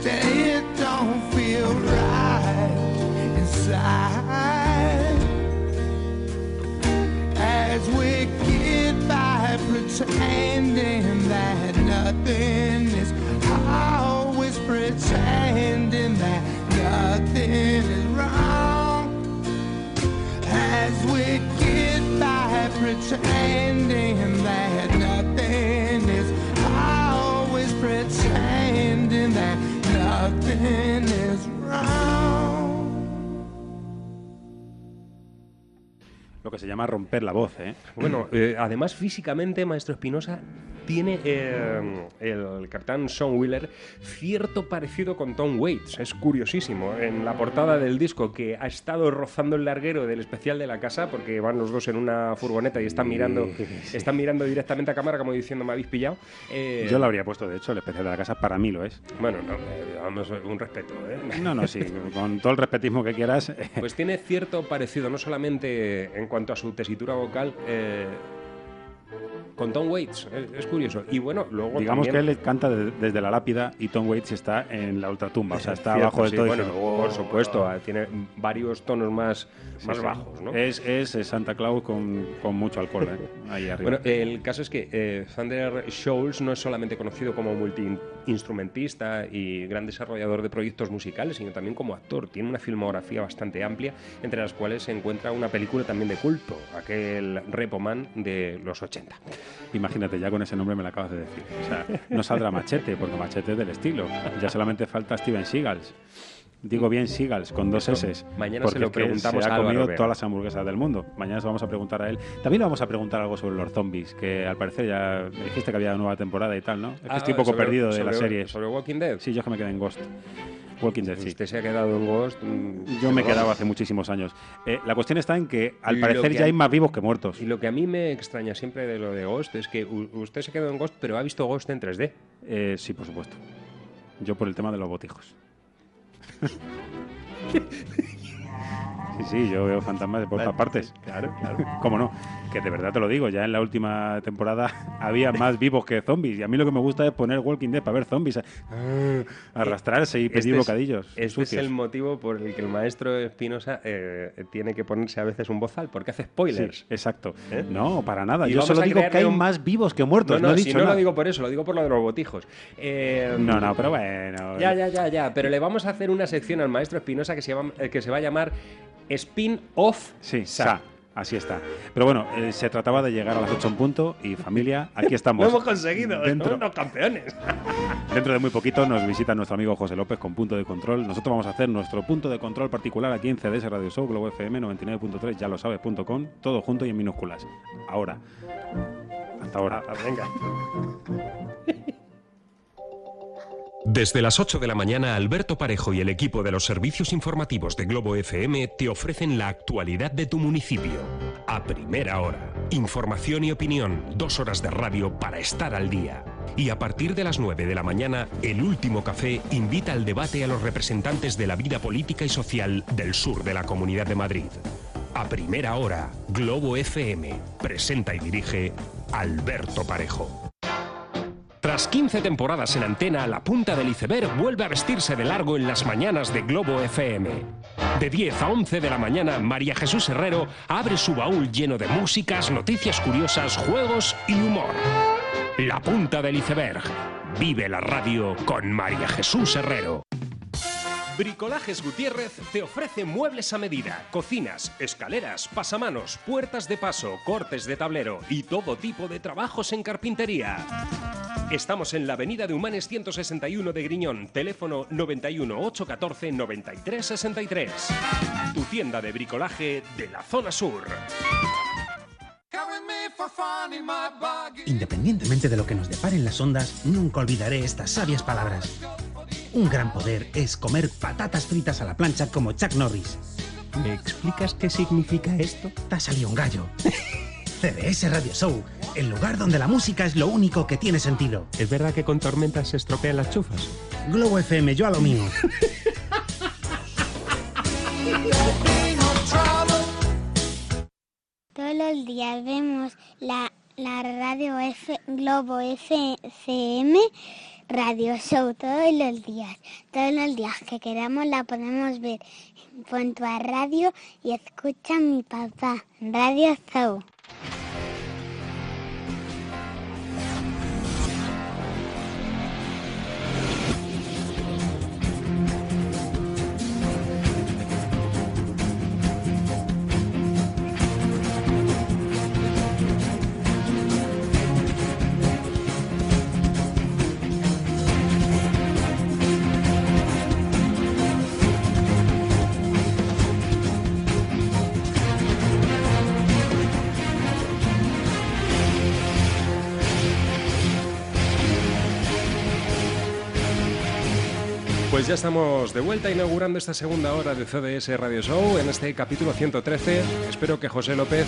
Say it don't feel right inside as we get by pretending se llama romper la voz, ¿eh? Bueno, eh, además físicamente, Maestro Espinosa tiene eh, el capitán Sean Wheeler cierto parecido con Tom Waits. Es curiosísimo. En la portada del disco que ha estado rozando el larguero del especial de la casa, porque van los dos en una furgoneta y están mirando, están mirando directamente a cámara como diciendo me habéis pillado. Eh, Yo lo habría puesto, de hecho, el especial de la casa para mí lo es. Bueno, no, eh, vamos, un respeto, ¿eh? No, no, sí, con todo el respetismo que quieras. Pues tiene cierto parecido, no solamente en cuanto a su tesitura vocal, eh, con Tom Waits. Es, es curioso. Y bueno, luego Digamos también- que él canta de- desde la lápida y Tom Waits está en la ultratumba, o sea, está Cierto, abajo de sí, todo. bueno, "Oh". por supuesto, ah, tiene varios tonos más, Sí, más sí. bajos, ¿no? Es, es eh, Santa Claus con, con mucho alcohol ¿eh? ahí arriba. Bueno, el caso es que eh, Thunder Scholes no es solamente conocido como multiinstrumentista y gran desarrollador de proyectos musicales, sino también como actor. Tiene una filmografía bastante amplia, entre las cuales se encuentra una película también de culto, aquel Repo Man de los 80. Imagínate, ya con ese nombre me lo acabas de decir. O sea, no saldrá Machete, porque Machete es del estilo. Ya solamente falta Steven Seagals. Digo bien Seagals, con dos S. mañana porque se lo preguntamos se ha comido todas las hamburguesas del mundo. Mañana se vamos a preguntar a él. También le vamos a preguntar algo sobre los zombies, que al parecer ya dijiste que había nueva temporada y tal, ¿no? Es que Ah, estoy un poco sobre- perdido de la sobre- serie. ¿Sobre Walking Dead? Sí, yo es que me quedé en Ghost. Walking Dead, sí. Usted se ha quedado en Ghost. mm, Yo me he quedado hace muchísimos años. Eh, la cuestión está en que al Lo parecer que ya hay más vivos que muertos. Y lo que a mí me extraña siempre de lo de Ghost es que usted se quedó en Ghost, pero ha visto Ghost en 3D. Eh, sí, por supuesto. Yo por el tema de los botijos. Sí, sí, yo veo fantasmas por todas partes. Claro, claro. ¿Cómo no? Que de verdad te lo digo, ya en la última temporada había más vivos que zombies. Y a mí lo que me gusta es poner Walking Dead para ver zombies. ah, Arrastrarse y pedir Este es- bocadillos. Este es sucios. el motivo por el que el maestro Espinosa eh, tiene que ponerse a veces un bozal, porque hace spoilers. Sí, exacto. ¿Eh? No, para nada. Y Yo solo digo que hay un- más vivos que muertos. No, No, no, he si dicho no nada. lo digo por eso, lo digo por lo de los botijos. Eh, No, no, pero bueno. Ya, ya, ya, ya. Pero le vamos a hacer una sección al maestro Espinosa que se, llama- eh, que se va a llamar Spin-Off Sí, Sa. Así está. Pero bueno, eh, se trataba de llegar a las 8 en punto y familia, aquí estamos. Lo hemos conseguido, Dentro, somos unos campeones. dentro de muy poquito nos visita nuestro amigo José López con punto de control. Nosotros vamos a hacer nuestro punto de control particular aquí en CDS Radio Show, Globo FM 99.3, ya lo sabes.com, todo junto y en minúsculas. Ahora. Hasta ahora. Ah, venga. Desde las 8 de la mañana, Alberto Parejo y el equipo de los servicios informativos de Globo FM te ofrecen la actualidad de tu municipio. A primera hora. Información y opinión. Dos horas de radio para estar al día. Y a partir de las 9 de la mañana, el último café invita al debate a los representantes de la vida política y social del sur de la Comunidad de Madrid. A primera hora, Globo FM. Presenta y dirige Alberto Parejo. Tras 15 temporadas en antena, la punta del iceberg vuelve a vestirse de largo en las mañanas de Globo FM. De 10 a 11 de la mañana, María Jesús Herrero abre su baúl lleno de músicas, noticias curiosas, juegos y humor. La punta del iceberg. Vive la radio con María Jesús Herrero. Bricolajes Gutiérrez te ofrece muebles a medida, cocinas, escaleras, pasamanos, puertas de paso, cortes de tablero y todo tipo de trabajos en carpintería. Estamos en la avenida de Humanes 161 de Griñón, teléfono 91 814 93 63. Tu tienda de bricolaje de la zona sur. Independientemente de lo que nos deparen las ondas, nunca olvidaré estas sabias palabras. Un gran poder es comer patatas fritas a la plancha como Chuck Norris. ¿Me explicas qué significa esto? Te ha salido un gallo. CDS Radio Show, el lugar donde la música es lo único que tiene sentido. ¿Es verdad que con tormentas se estropean las chufas? Globo FM, yo a lo mío. Todos los días vemos la, la radio F, Globo FM Radio Show, todos los días. Todos los días que queramos la podemos ver. Pon tu a radio y escucha mi papá. Radio Show. Ya estamos de vuelta inaugurando esta segunda hora de CDS Radio Show en este capítulo 113. Espero que José López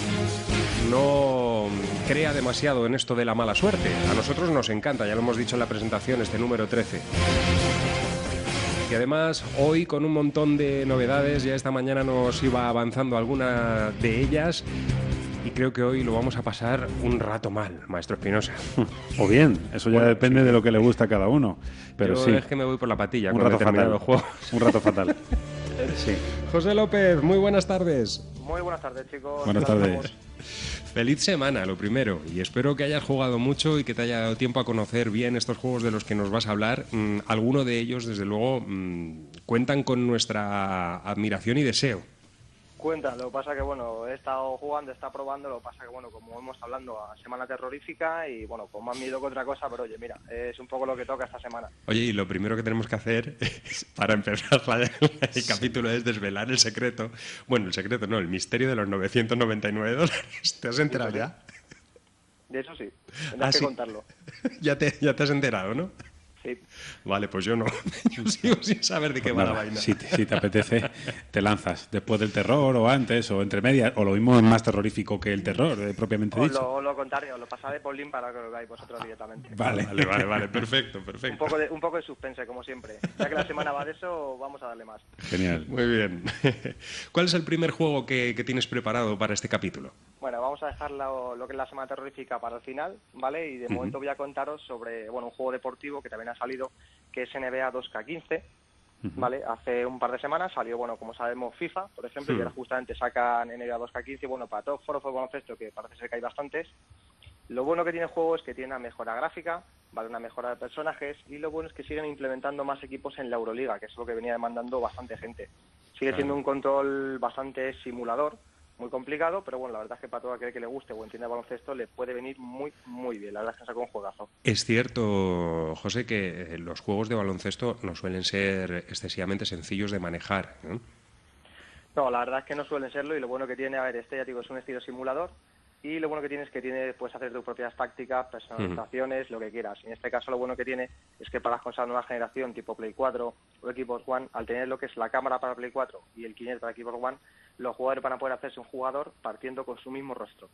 no crea demasiado en esto de la mala suerte. A nosotros nos encanta, ya lo hemos dicho en la presentación, este número 13. Y además, hoy con un montón de novedades, ya esta mañana nos iba avanzando alguna de ellas. Creo que hoy lo vamos a pasar un rato mal, maestro Espinosa. O bien, eso ya depende de lo que le gusta a cada uno. Pero Yo sí. es que me voy por la patilla un con rato fatal. juegos. Un rato fatal. Sí. José López, muy buenas tardes. Muy buenas tardes, chicos. Buenas ¿Qué tal tardes. Feliz semana, lo primero, y espero que hayas jugado mucho y que te haya dado tiempo a conocer bien estos juegos de los que nos vas a hablar. Mm, Alguno de ellos, desde luego, mm, cuentan con nuestra admiración y deseo. Cuenta, lo que pasa que, bueno, he estado jugando, he estado probando, lo que pasa que, bueno, como hemos hablando, a semana terrorífica y, bueno, con más miedo que otra cosa, pero oye, mira, es un poco lo que toca esta semana. Oye, y lo primero que tenemos que hacer es, para empezar la- el capítulo es desvelar el secreto. Bueno, el secreto no, el misterio de los 999 dólares. ¿Te has enterado ya? De eso sí, tendrás Ah, que sí. contarlo. Ya te, ya te has enterado, ¿no? Sí. Vale, pues yo no. Yo sigo sin saber de qué Pues va la vaina. Si te, si te apetece, te lanzas después del terror o antes o entre medias, o lo mismo es más terrorífico que el terror, eh, propiamente O dicho. lo, lo contrario, lo pasaré por link para que lo veáis vosotros directamente. Vale. Vale, vale, vale, perfecto, Un perfecto. poco, de, un poco de suspense, como siempre. Ya que la semana va de eso, vamos a darle más. Genial. Muy bien. ¿Cuál es el primer juego que, que tienes preparado para este capítulo? Bueno, vamos a dejar lo, lo que es la semana terrorífica para el final, ¿vale? Y de Ujú. momento voy a contaros sobre, bueno, un juego deportivo que también ha salido, que es NBA 2K15, ¿vale? Hace un par de semanas salió, bueno, como sabemos, FIFA, por ejemplo, Hmm. y ahora justamente sacan NBA 2K15, bueno, para todos foros de baloncesto, que parece ser que hay bastantes. Lo bueno que tiene el juego es que tiene una mejora gráfica, ¿vale? Una mejora de personajes, y lo bueno es que siguen implementando más equipos en la Euroliga, que es lo que venía demandando bastante gente. Sigue Claro. siendo un control bastante simulador, muy complicado, pero bueno, la verdad es que para todo aquel que le guste o entienda baloncesto le puede venir muy, muy bien. La verdad es que sacó un juegazo. Es cierto, José, que eh, los juegos de baloncesto no suelen ser excesivamente sencillos de manejar. ¿no? No, la verdad es que no suelen serlo y lo bueno que tiene, a ver, este ya digo, es un estilo simulador y lo bueno que tiene es que tiene, puedes hacer tus propias tácticas, personalizaciones, lo que quieras. En este caso lo bueno que tiene es que para las consolas nueva generación tipo Play 4 o Xbox One, al tener lo que es la cámara para Play 4 y el Kinect para Xbox One, los jugadores van a poder hacerse un jugador partiendo con su mismo rostro.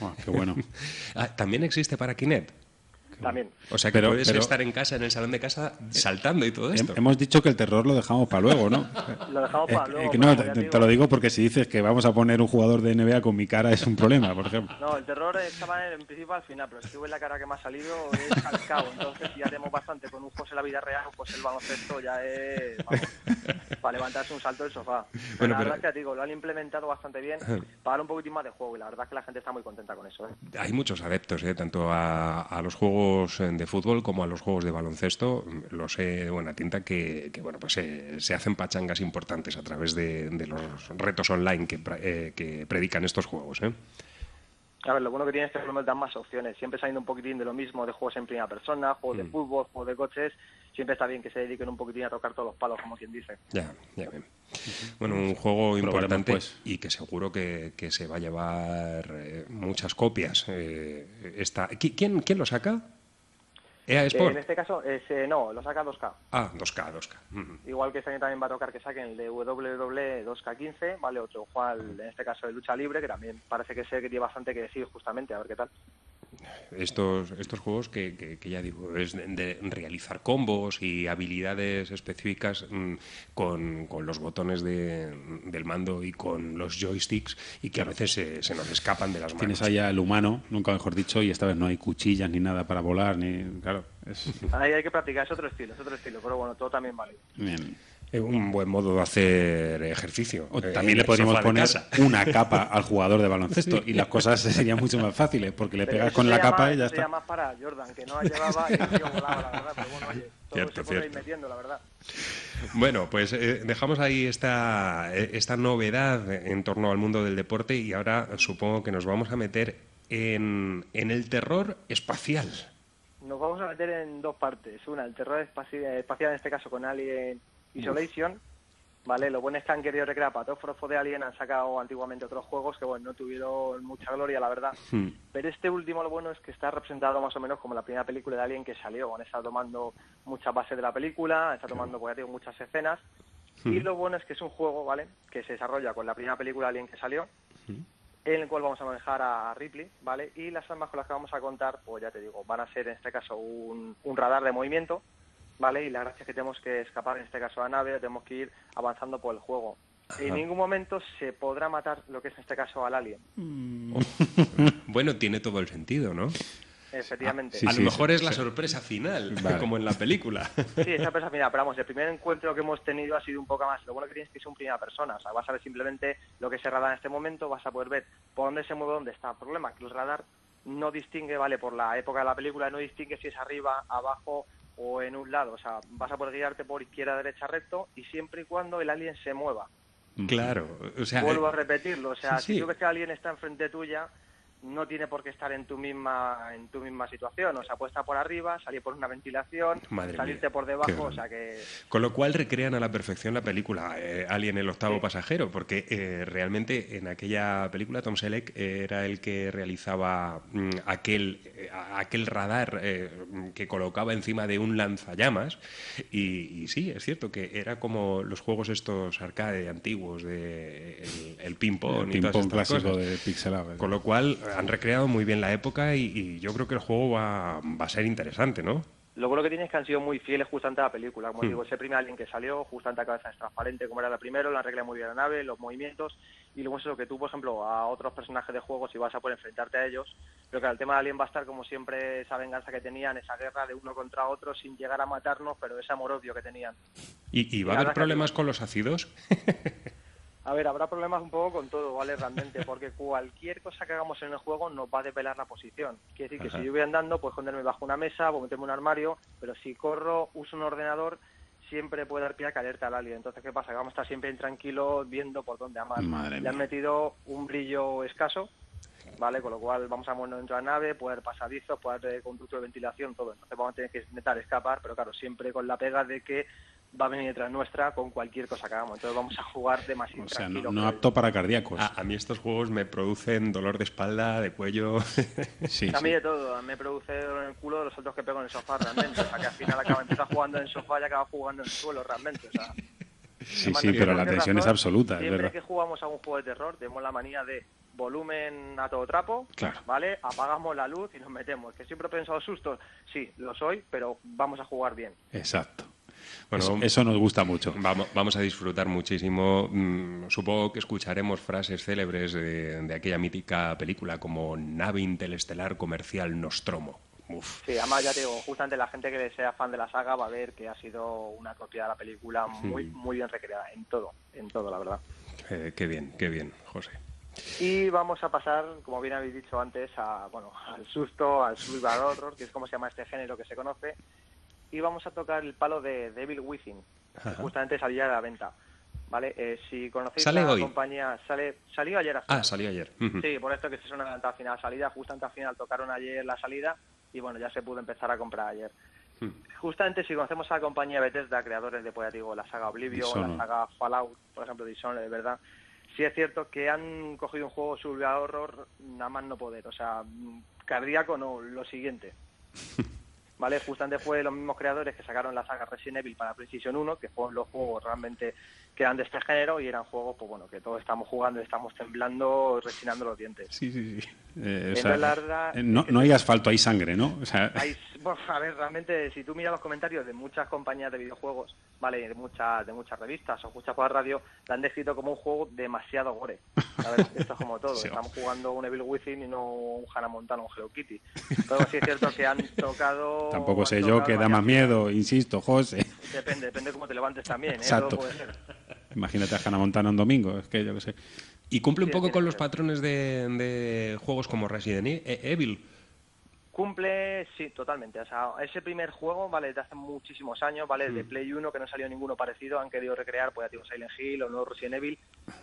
Ah, qué bueno. Ah, También existe para Kinect. También. O sea que Pero- puedes pero- estar en casa, en el salón de casa, saltando y todo esto. Hem- Hemos dicho que el terror lo dejamos para luego, ¿no? Lo dejamos Eh, para eh, luego. pero no, te, lo digo porque si dices que vamos a poner un jugador de NBA con mi cara es un problema, por ejemplo. No, el terror estaba en, en principio al final, pero si tú ves la cara que me ha salido es calcado. Entonces, si ya tenemos bastante con un José en la vida real, pues el baloncesto ya es vamos, para levantarse un salto del sofá. Pero Bueno, la pero- verdad es que te digo, lo han implementado bastante bien para dar un poquitín más de juego y la verdad es que la gente está muy contenta con eso. ¿eh? Hay muchos adeptos, ¿eh? tanto a, a los juegos eh, de fútbol como a los juegos de baloncesto. Lo sé de buena tinta que, que, bueno, pues eh, se hacen pachangas importantes a través de, de los retos online que, eh, que predican estos juegos. ¿eh? A ver, lo bueno que tiene es que por lo menos dan más opciones. Siempre saliendo un poquitín de lo mismo de juegos en primera persona, juegos de Mm. fútbol, juegos de coches. Siempre está bien que se dediquen un poquitín a tocar todos los palos, como quien dice. Ya, ya ven. Bueno, un juego importante pues. y que seguro que, que se va a llevar eh, muchas copias. Eh, esta- ¿Qui- ¿quién, ¿Quién lo saca? EA Eh, Sport. en este caso, es, eh, no, lo saca 2K. Ah, 2K, 2K. Ujú. Igual que este año también va a tocar que saquen el de WWE 2K15, ¿vale? Otro juego, en este caso de lucha libre, que también parece que sé que tiene bastante que decir justamente, a ver qué tal. Estos, estos juegos que, que- que ya digo, es de, de realizar combos y habilidades específicas mm, con, con los botones de- del mando y con los joysticks y que a veces se, se nos escapan de las manos. Tienes allá el humano, nunca mejor dicho, y esta vez no hay cuchillas ni nada para volar, ni. Claro, es. Ahí hay que practicar, es otro estilo, es otro estilo, pero bueno, todo también vale. Bien. Un buen modo de hacer ejercicio. O eh, también le podríamos poner casa. una capa al jugador de baloncesto y las cosas serían mucho más fáciles porque le Pero pegas con la capa y ya está. más para Jordan, que no la llevaba y volaba, la verdad, pero bueno, oye, todo Cierto, se puede ir cierto. metiendo, la verdad. Bueno, pues eh, dejamos ahí esta, eh, esta novedad en torno al mundo del deporte y ahora supongo que nos vamos a meter en, en el terror espacial. Nos vamos a meter en dos partes. Una, el terror espaci- espacial, en este caso con Alien Isolation. ¿Vale? Lo bueno es que han querido recrear los de Alien, han sacado antiguamente otros juegos que, bueno, no tuvieron mucha gloria, la verdad. Hmm. Pero este último lo bueno es que está representado más o menos como la primera película de Alien que salió. Han estado tomando muchas bases de la película, está tomando, pues, ya digo, muchas escenas. Y Hmm. lo bueno es que es un juego, ¿vale? Que se desarrolla con la primera película de Alien que salió, en el cual vamos a manejar a Ripley, ¿vale? Y las armas con las que vamos a contar, pues ya te digo, van a ser en este caso un, un radar de movimiento, ¿vale? Y la gracia es que tenemos que escapar en este caso a la nave, tenemos que ir avanzando por el juego. En Ajá. ningún momento se podrá matar lo que es en este caso al alien. bueno, tiene todo el sentido, ¿no? Efectivamente. a lo mejor es la sorpresa final, Vale. como en la película. Sí, esa persona final, pero vamos, el primer encuentro que hemos tenido ha sido un poco más. Lo bueno que tienes es que es un primera persona, o sea, vas a ver simplemente lo que es el radar en este momento, vas a poder ver por dónde se mueve, dónde está. El problema es que el radar no distingue, vale, por la época de la película, no distingue si es arriba, abajo o en un lado. O sea, vas a poder guiarte por izquierda, derecha, recto y siempre y cuando el alien se mueva. Claro, o sea, Vuelvo a eh, repetirlo, o sea, sí, si tú ves que alguien está enfrente tuya, no tiene por qué estar en tu misma en tu misma situación, o sea, puede estar por arriba, salir por una ventilación, Madre salirte mía, por debajo, o sea que Con lo cual recrean a la perfección la película eh, Alien el octavo pasajero, porque eh, realmente en aquella película Tom Selleck era el que realizaba mm, aquel, eh, aquel radar eh, que colocaba encima de un lanzallamas y, y sí, es cierto que era como los juegos estos arcade antiguos de el, el ping-pong El y todas ping-pong estas clásico cosas. de pixelado. Con lo cual han recreado muy bien la época y, y yo creo que el juego va, va a ser interesante, ¿no? Lo bueno que tiene es que han sido muy fieles justamente a la película. Como Hmm. digo, ese primer alien que salió, justamente a cabeza es transparente como era la primero, la regla muy bien la nave, los movimientos, y luego eso que tú, por ejemplo, a otros personajes de juego, si vas a poder enfrentarte a ellos, pero que el tema de alien va a estar como siempre esa venganza que tenían, esa guerra de uno contra otro sin llegar a matarnos, pero ese amor odio que tenían. ¿Y, y va a haber verdad que problemas con los ácidos? A ver, habrá problemas un poco con todo, ¿vale? Realmente, porque cualquier cosa que hagamos en el juego nos va a desvelar la posición. Quiere decir que si yo voy andando, puedo esconderme bajo una mesa, puedo meterme en un armario, pero si corro, uso un ordenador, siempre puede dar pie a que alerta al alien. Entonces, ¿qué pasa? Que vamos a estar siempre intranquilos viendo por dónde amar. Madre Le han metido un brillo escaso, ¿vale? Con lo cual vamos a movernos dentro de la nave, puede haber pasadizos, puede haber conducto de ventilación, todo. Entonces vamos a tener que intentar escapar, pero claro, siempre con la pega de que va a venir detrás nuestra con cualquier cosa que hagamos. Entonces vamos a jugar demasiado O sea, no, tranquilo no con apto para cardíacos. A, a mí estos juegos me producen dolor de espalda, de cuello. Sí, A mí de todo, me produce dolor en el culo de los otros que pego en el sofá realmente. O sea, que al final acaba empezar jugando en el sofá y acaba jugando en el suelo realmente. O sea, Sí, sí, pero la tensión es absoluta, es Siempre verdad. que jugamos a un juego de terror, tenemos la manía de volumen a todo trapo, Claro. ¿vale? Apagamos la luz y nos metemos. Que siempre he pensado sustos, sí, lo soy, pero vamos a jugar bien. Exacto. Bueno, eso, eso nos gusta mucho. Vamos, vamos a disfrutar muchísimo. Mm, supongo que escucharemos frases célebres de, de aquella mítica película como nave interestelar comercial Nostromo. Uf. Sí, además ya te digo, justamente la gente que sea fan de la saga va a ver que ha sido una copia de la película muy, Sí. muy bien recreada en todo, en todo, la verdad. Eh, qué bien, qué bien, José. Y vamos a pasar, como bien habéis dicho antes, a, bueno, al susto, al survival horror, que es como se llama este género que se conoce. Y vamos a tocar el palo de Devil Within, que justamente salía a la venta. ¿Vale? Eh, si conocéis ¿Sale la hoy? compañía, sale, salió ayer a Ah, salió ayer. Sí, por esto que se es una adelantada final salida, justamente al final tocaron ayer la salida y bueno, ya se pudo empezar a comprar ayer. Hmm. Justamente si conocemos a la compañía Bethesda, creadores de, pues ya digo, la saga Oblivion, Dishonored. la saga Fallout, por ejemplo, Dishonored, de verdad, sí es cierto que han cogido un juego survival horror nada más no poder, o sea, cardíaco no, lo siguiente. ¿Vale? Justamente fue los mismos creadores que sacaron la saga Resident Evil para PlayStation 1, que fueron los juegos realmente que eran de este género y eran juegos, pues bueno, que todos estamos jugando, estamos temblando, rechinando los dientes. Sí, sí, sí. Eh, o Entonces, sea, la verdad eh, no, no hay asfalto, hay sangre, ¿no? O sea, Hay- bueno, a ver, realmente, si tú miras los comentarios de muchas compañías de videojuegos, vale, de muchas, de muchas revistas o escuchas por la radio, la han descrito como un juego demasiado gore. A ver, esto es como todo. Sí. Estamos jugando un Evil Within y no un Hannah Montana o un Hello Kitty. Pero sí es cierto que han tocado... tampoco sé yo que da más miedo, insisto, José. Depende, depende cómo te levantes también, ¿eh? Exacto. Todo puede ser. Imagínate a Hannah Montana un domingo, es que yo qué sé. Y cumple un poco con que los patrones de, de juegos como Resident E- Evil. Cumple, sí, totalmente. O sea, ese primer juego, ¿vale? De hace muchísimos años, ¿vale? De Mm. Play 1, que no salió ninguno parecido, han querido recrear, pues ya digo, Silent Hill o nuevo Resident Evil,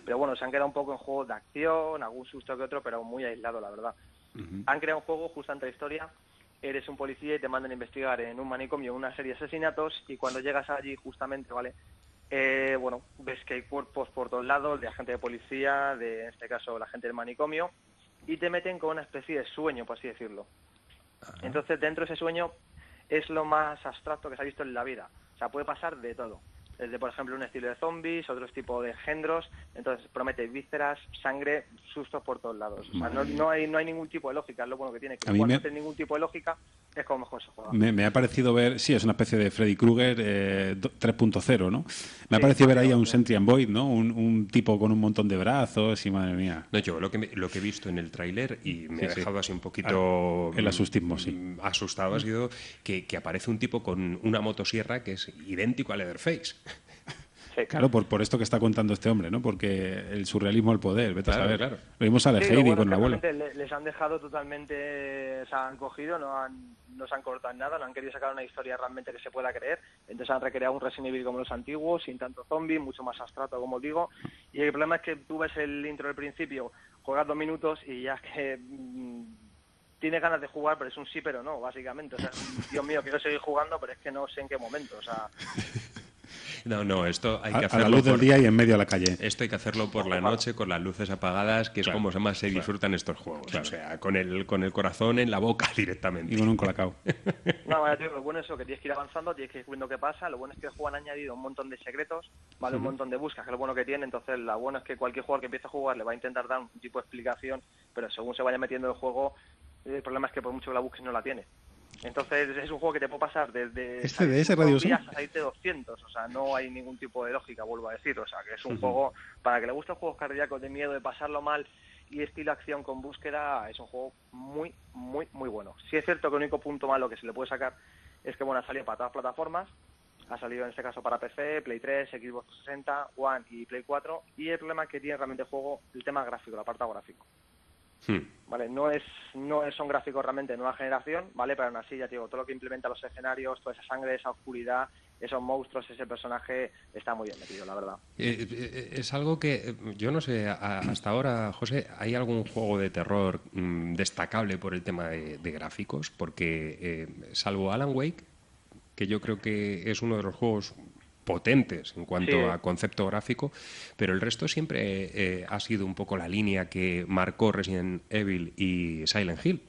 pero bueno, se han quedado un poco en juegos de acción, algún susto que otro, pero muy aislado, la verdad. Han creado un juego justo ante la historia, eres un policía y te mandan a investigar en un manicomio una serie de asesinatos y cuando llegas allí justamente, ¿vale? Eh, bueno, ves que hay cuerpos por todos lados, de agente de policía, de en este caso la gente del manicomio, y te meten con una especie de sueño, por así decirlo. Entonces, dentro de ese sueño es lo más abstracto que se ha visto en la vida. O sea, puede pasar de todo. Desde, por ejemplo, un estilo de zombies, otro tipo de engendros. Entonces, promete vísceras, sangre, sustos por todos lados. O sea, no, no hay, no hay ningún tipo de lógica. Es lo bueno que tiene, que A mí igual me- no tiene ningún tipo de lógica, es como mejor se juega. Me, me ha parecido ver, sí, es una especie de Freddy Krueger eh, do- 3.0, ¿no? Me ha Sí, parecido ver ahí a un Sentry and Void, ¿no? Un, un tipo con un montón de brazos y madre mía. No, yo lo que, me- lo que he visto en el tráiler y me Sí, ha sí. dejado así un poquito... Ah, el asustismo, sí. mm, Asustado ha sido que, que aparece un tipo con una motosierra que es idéntico a Leatherface. Claro, por, por esto que está contando este hombre, ¿no? Porque el surrealismo al poder, vete Claro, a saber. claro. Lo vimos a la Sí, lo Heidi bueno con realmente le- les han dejado totalmente, se han cogido, no, han, no se han cortado en nada, no han querido sacar una historia realmente que se pueda creer, entonces han recreado un Resident Evil como los antiguos, sin tanto zombie, mucho más abstrato, como digo, y el problema es que tú ves el intro del principio, juegas dos minutos y ya es que mm, tienes ganas de jugar, pero es un sí pero no, básicamente, o sea, Dios mío, quiero seguir jugando, pero es que no sé en qué momento, o sea, No, no, esto hay A- que a la hacerlo luz del día y en medio de la calle. Esto hay que hacerlo por la noche con las luces apagadas, que es como más se disfrutan estos juegos. O sea, con el, con el corazón en la boca directamente. Y con un colacao. No, vaya, tío, lo bueno es eso, que tienes que ir avanzando, tienes que ir viendo qué pasa. Lo bueno es que el juego han añadido un montón de secretos, ¿vale? Un montón de buscas, que es lo bueno que tiene. Entonces, lo bueno es que cualquier jugador que empiece a jugar le va a intentar dar un tipo de explicación, pero según se vaya metiendo en el juego, el problema es que por mucho que la busques no la tiene. Entonces, es un juego que te puede pasar desde Este de ese Radio días a salirte 200. O sea, no hay ningún tipo de lógica, vuelvo a decir. O sea, que es un juego, para que le gusten juegos cardíacos de miedo, de pasarlo mal y estilo acción con búsqueda, es un juego muy, muy, muy bueno. Sí es cierto que el único punto malo que se le puede sacar es que, bueno, ha salido para todas las plataformas, ha salido en este caso para PC, Play 3, Xbox 360, One y Play 4, y el problema que tiene realmente el juego, el tema gráfico, el apartado gráfico. Hmm. ¿vale? No es no es- son gráficos realmente de nueva generación, ¿vale? Pero aún así, ya te digo, todo lo que implementa los escenarios, toda esa sangre, esa oscuridad, esos monstruos, ese personaje, está muy bien metido, la verdad. Eh, eh, es algo que, eh, yo no sé, a- hasta ahora, José, ¿hay algún juego de terror mm, destacable por el tema de, de gráficos? Porque, eh, salvo Alan Wake, que yo creo que es uno de los juegos potentes en cuanto Sí. a concepto gráfico, pero el resto siempre eh, ha sido un poco la línea que marcó Resident Evil y Silent Hill.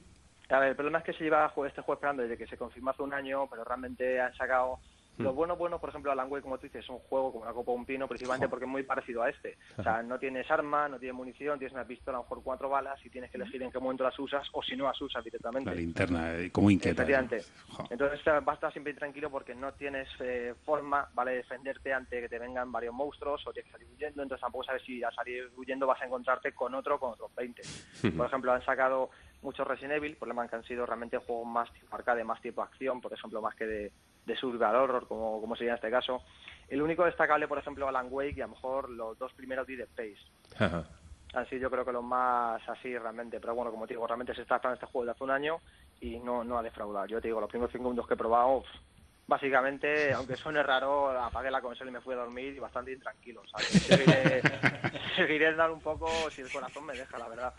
A ver, el problema es que se lleva este juego esperando desde que se confirmó hace un año, pero realmente han sacado... Hmm. Lo bueno, bueno, por ejemplo, Alan Wake, como tú dices, es un juego como una copa de un pino, principalmente porque es muy parecido a este. O sea, no tienes arma, no tienes munición, tienes una pistola, a lo mejor cuatro balas y tienes que elegir en qué momento las usas o si no las usas directamente. La linterna, eh, como inquieta. Efectivamente. Entonces eh, vas a estar siempre tranquilo porque no tienes eh, forma, ¿vale?, de defenderte ante que te vengan varios monstruos o tienes que salir huyendo, entonces tampoco sabes si al salir huyendo vas a encontrarte con otro con otros 20. Por ejemplo, han sacado muchos Resident Evil, problemas que han sido realmente juegos más tipo arcade, más tipo acción, por ejemplo, más que de, de survival horror, como, como sería en este caso. El único destacable, por ejemplo, Alan Wake y a lo mejor los dos primeros Dead Space Ajá. han sido yo creo que los más así realmente, pero bueno, como te digo, realmente se está esperando este juego de hace un año y no, no ha defraudado. Yo te digo, los primeros cinco minutos que he probado, básicamente, aunque suene raro, apagué la consola y me fui a dormir y bastante intranquilo, ¿sabes? Seguiré, seguiré dar un poco si el corazón me deja, la verdad.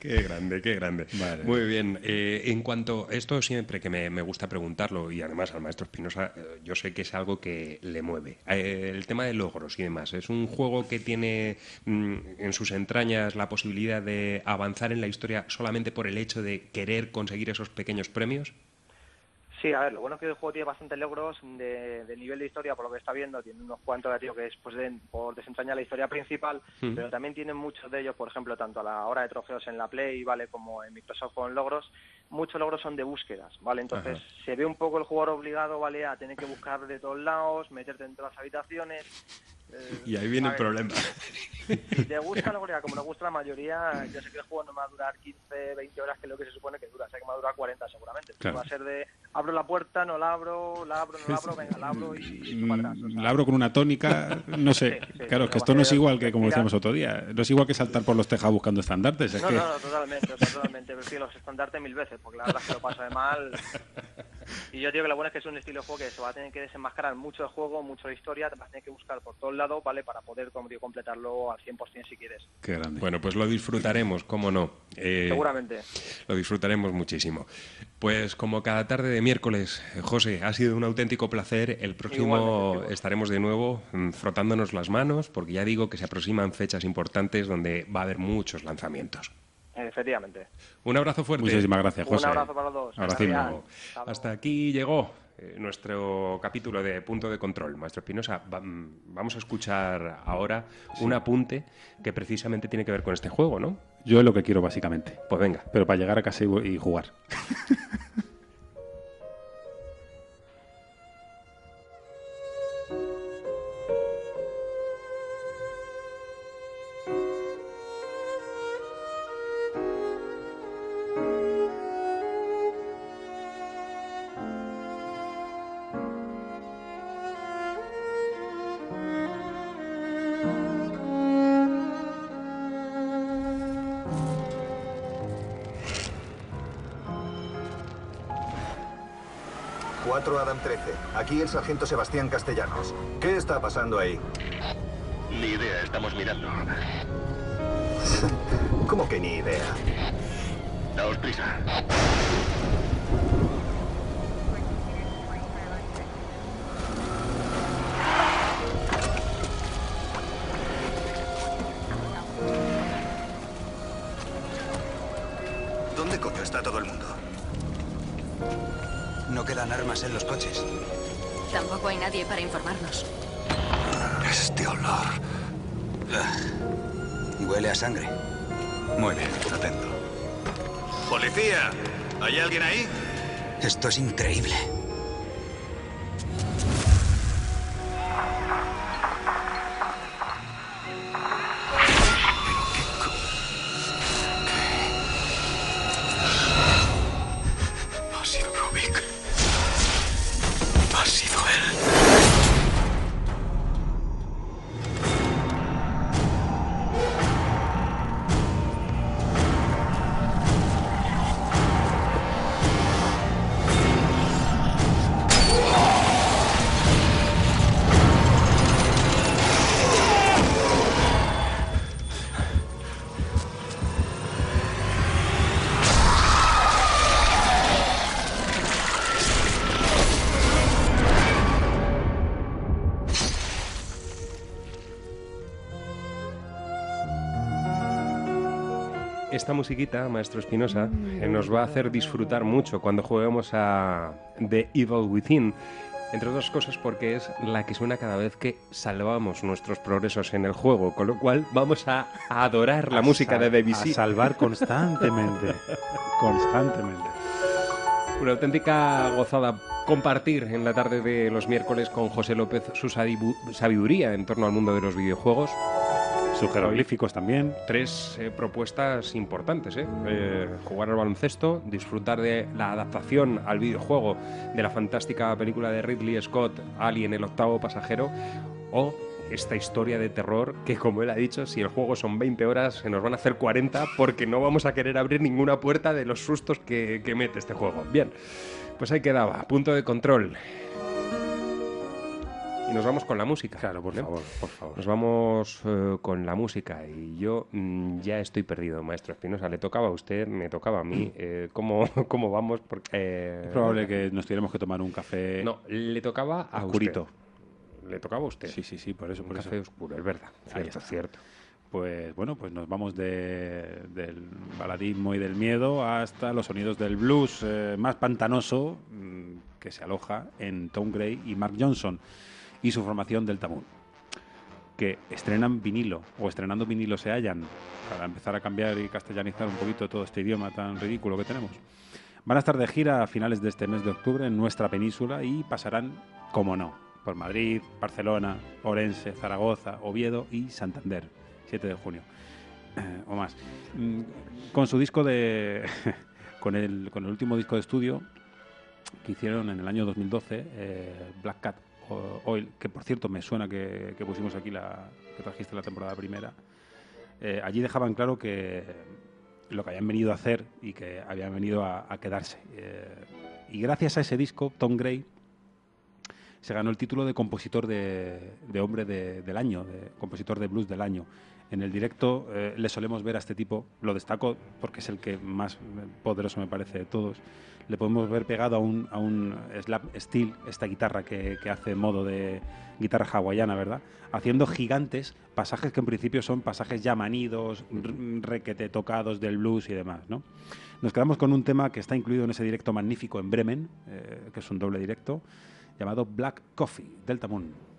Qué grande, qué grande. Muy bien. Eh, en cuanto esto siempre que me, me gusta preguntarlo y además al maestro Espinosa, eh, yo sé que es algo que le mueve. Eh, el tema de logros y demás. Es un juego que tiene mm, en sus entrañas la posibilidad de avanzar en la historia solamente por el hecho de querer conseguir esos pequeños premios. Sí, a ver, lo bueno es que el juego tiene bastantes logros de, de nivel de historia, por lo que está viendo, tiene unos cuantos, digo, que es pues, de- por desentrañar la historia principal, pero también tienen muchos de ellos, por ejemplo, tanto a la hora de trofeos en la Play, ¿vale? Como en Microsoft con logros, muchos logros son de búsquedas, ¿vale? Entonces Ajá. se ve un poco el jugador obligado, ¿vale? A tener que buscar de todos lados, meterte dentro de las habitaciones. Y ahí viene el problema. si te gusta la gloria, como nos gusta la mayoría, yo sé que el juego no va a durar 15, 20 horas, que es lo que se supone que dura, sé que me va a durar 40 seguramente. Claro. Va a ser de, abro la puerta, no la abro, la abro, no la abro, venga, la abro y, y echo para atrás. o sea. La abro con una tónica, no sé. Sí, sí, claro, es que esto no es igual que como decíamos otro día. No es igual que saltar por los tejados buscando estandartes. Es No, que... no, no, totalmente, totalmente. Prefiero los estandartes mil veces, porque la verdad es que lo paso de mal. Y yo digo que lo bueno es que es un estilo de juego que se va a tener que desenmascarar mucho el juego, mucho la historia, te vas a tener que buscar por todos lados, ¿vale? Para poder, como digo, completarlo al 100% si quieres. Qué grande. Bueno, pues lo disfrutaremos, cómo no. Eh, Seguramente. Lo disfrutaremos muchísimo. Pues como cada tarde de miércoles, eh, José, ha sido un auténtico placer. El próximo Igualmente, estaremos de nuevo mm, frotándonos las manos, porque ya digo que se aproximan fechas importantes donde va a haber muchos lanzamientos. Efectivamente. Un abrazo fuerte. Muchísimas gracias, Un José. abrazo para los dos. Hasta aquí llegó eh, nuestro capítulo de Punto de Control. Maestro Espinosa, mm, vamos a escuchar ahora un apunte que precisamente tiene que ver con este juego, ¿no? Yo es lo que quiero, básicamente. Pues venga. Pero para llegar a casa y, y jugar. 4 Adam 13. Aquí el sargento Sebastián Castellanos. ¿Qué está pasando ahí? Ni idea, estamos mirando. ¿Cómo que ni idea? Daos prisa. Armas en los coches. Tampoco hay nadie para informarnos. Este olor. Huele a sangre. Muy bien, atento. ¡Policía! ¿Hay alguien ahí? Esto es increíble. Musiquita, maestro Espinosa, eh, nos va a hacer disfrutar mucho cuando juguemos a The Evil Within. Entre otras cosas porque es la que suena cada vez que salvamos nuestros progresos en el juego, con lo cual vamos a adorar la A música de Debussy. a salvar constantemente. constantemente. Una auténtica gozada compartir en la tarde de los miércoles con José López su sabiduría en torno al mundo de los videojuegos. Sus jeroglíficos también. Tres eh, propuestas importantes. ¿eh? Eh, jugar al baloncesto, disfrutar de la adaptación al videojuego de la fantástica película de Ridley Scott, Alien, el octavo pasajero, o esta historia de terror que, como él ha dicho, si el juego son 20 horas, se nos van a hacer 40 porque no vamos a querer abrir ninguna puerta de los sustos que, que mete este juego. Bien, pues ahí quedaba, punto de control. Y nos vamos con la música. Claro, por favor, por favor. Nos vamos eh, con la música y yo mm, ya estoy perdido, maestro Espinosa. Le tocaba a usted, me tocaba a mí. Eh, ¿cómo, ¿Cómo vamos? Porque, eh, Es probable que nos tuviéramos que tomar un café. No, le tocaba a oscurito. usted. Le tocaba a usted. Sí, sí, sí, por eso. Un por café eso. oscuro, es verdad. Cierto, cierto. Pues bueno, pues nos vamos de- del baladismo y del miedo hasta los sonidos del blues más pantanoso mm, que se aloja en Tom Gray y Mark Johnson y su formación Delta Moon, que estrenan vinilo o estrenando vinilo se hallan para empezar a cambiar y castellanizar un poquito todo este idioma tan ridículo que tenemos. Van a estar de gira a finales de este mes de octubre en nuestra península y pasarán, como no, por Madrid, Barcelona, Orense, Zaragoza, Oviedo y Santander, 7 de junio eh, o más. Mm, Con su disco de. con, el, con el último disco de estudio que hicieron en el año 2012, eh, Black Cat Oil, que por cierto me suena que, pusimos aquí la. que trajiste la temporada primera. Eh, allí dejaban claro que lo que habían venido a hacer y que habían venido a, quedarse. Eh, y gracias a ese disco, Tom Gray se ganó el título de compositor de, hombre de- del año, de compositor de blues del año. En el directo eh, le solemos ver a este tipo, lo destaco porque es el que más poderoso me parece de todos. Le podemos ver pegado a un, a un slap steel, esta guitarra que, que hace modo de guitarra hawaiana, ¿verdad? Haciendo gigantes pasajes que en principio son pasajes ya manidos, requete tocados del blues y demás, ¿no? Nos quedamos con un tema que está incluido en ese directo magnífico en Bremen, eh, que es un doble directo, llamado Black Coffee, Delta Moon.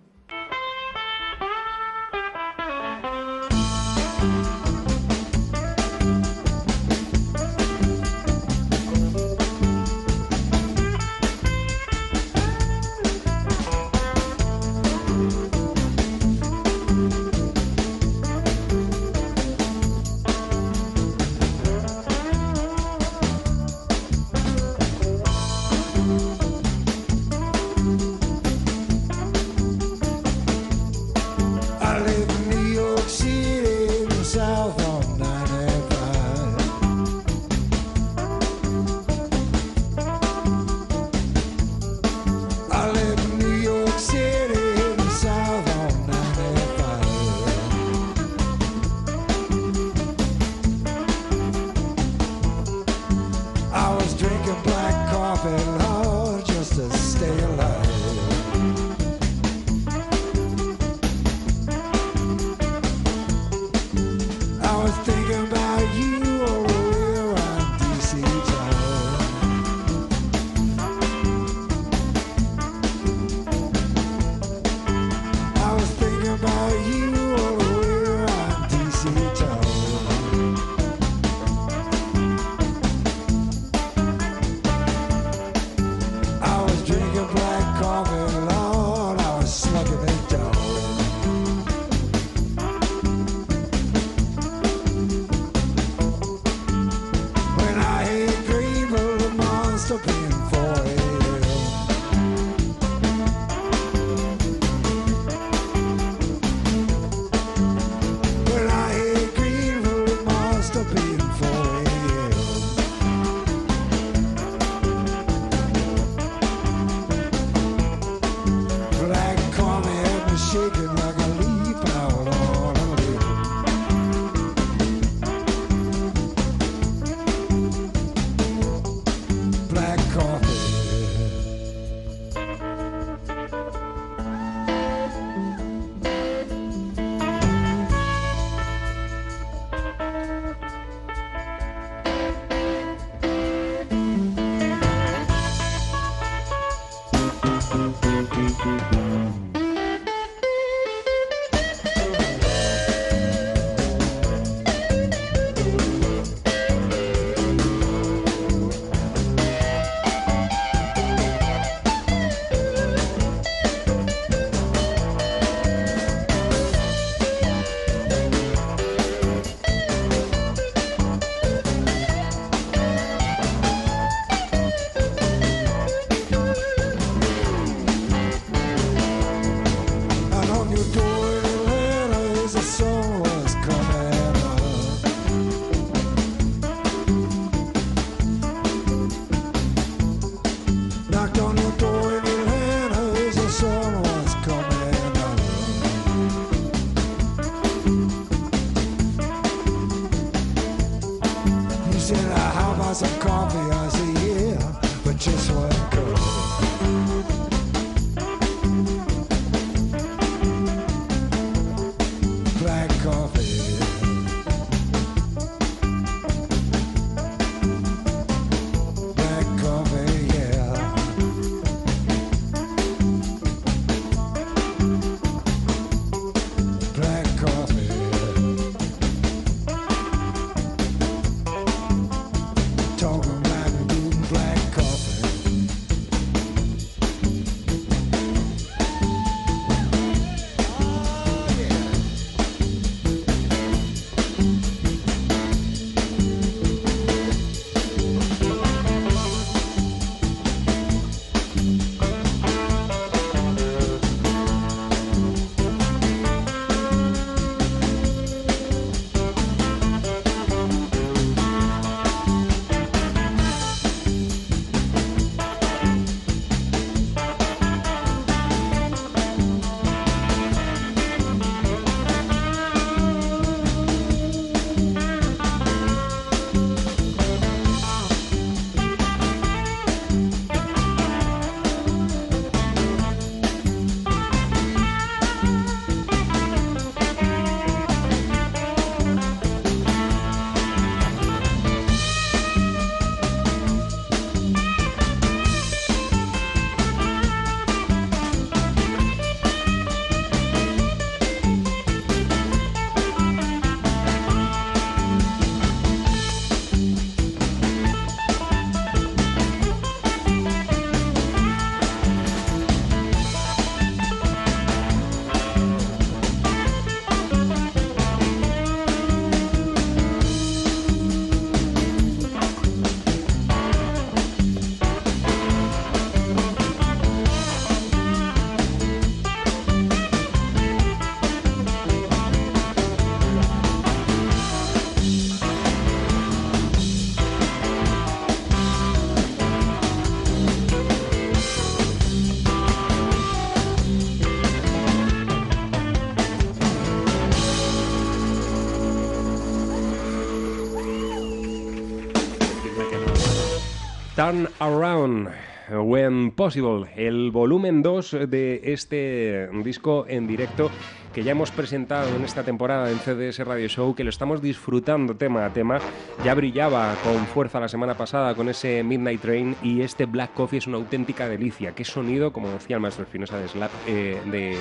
Turn Around When Possible, el volumen 2 de este disco en directo que ya hemos presentado en esta temporada en CDS Radio Show, que lo estamos disfrutando tema a tema. Ya brillaba con fuerza la semana pasada con ese Midnight Train y este Black Coffee es una auténtica delicia. Qué sonido, como decía el maestro Espinosa de Slap, eh, de...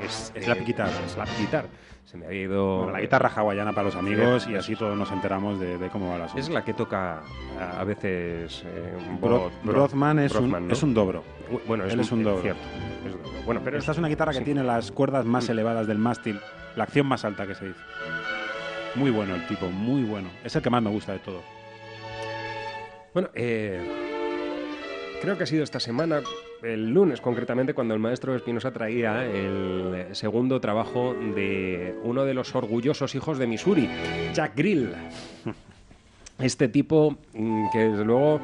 Es, Slap guitar. Slap guitar. Se me había ido... Bueno, la guitarra hawaiana para los amigos y así todos nos enteramos de, de cómo va la asunto. Es la que toca a a veces eh, Bro- Bro- Brothman es, Brothman, un, ¿no? es un dobro. Bueno, es Él un- es un dobro. cierto, es un dobro. Bueno, pero esta es- es una guitarra que tiene las cuerdas más elevadas del mástil, la acción más alta que se dice. Muy bueno el tipo, muy bueno. Es el que más me gusta de todo. Bueno, eh, creo que ha sido esta semana, el lunes concretamente, cuando el maestro Espinosa traía el segundo trabajo de uno de los orgullosos hijos de Missouri, Jack Grill. Este tipo mm, que desde luego,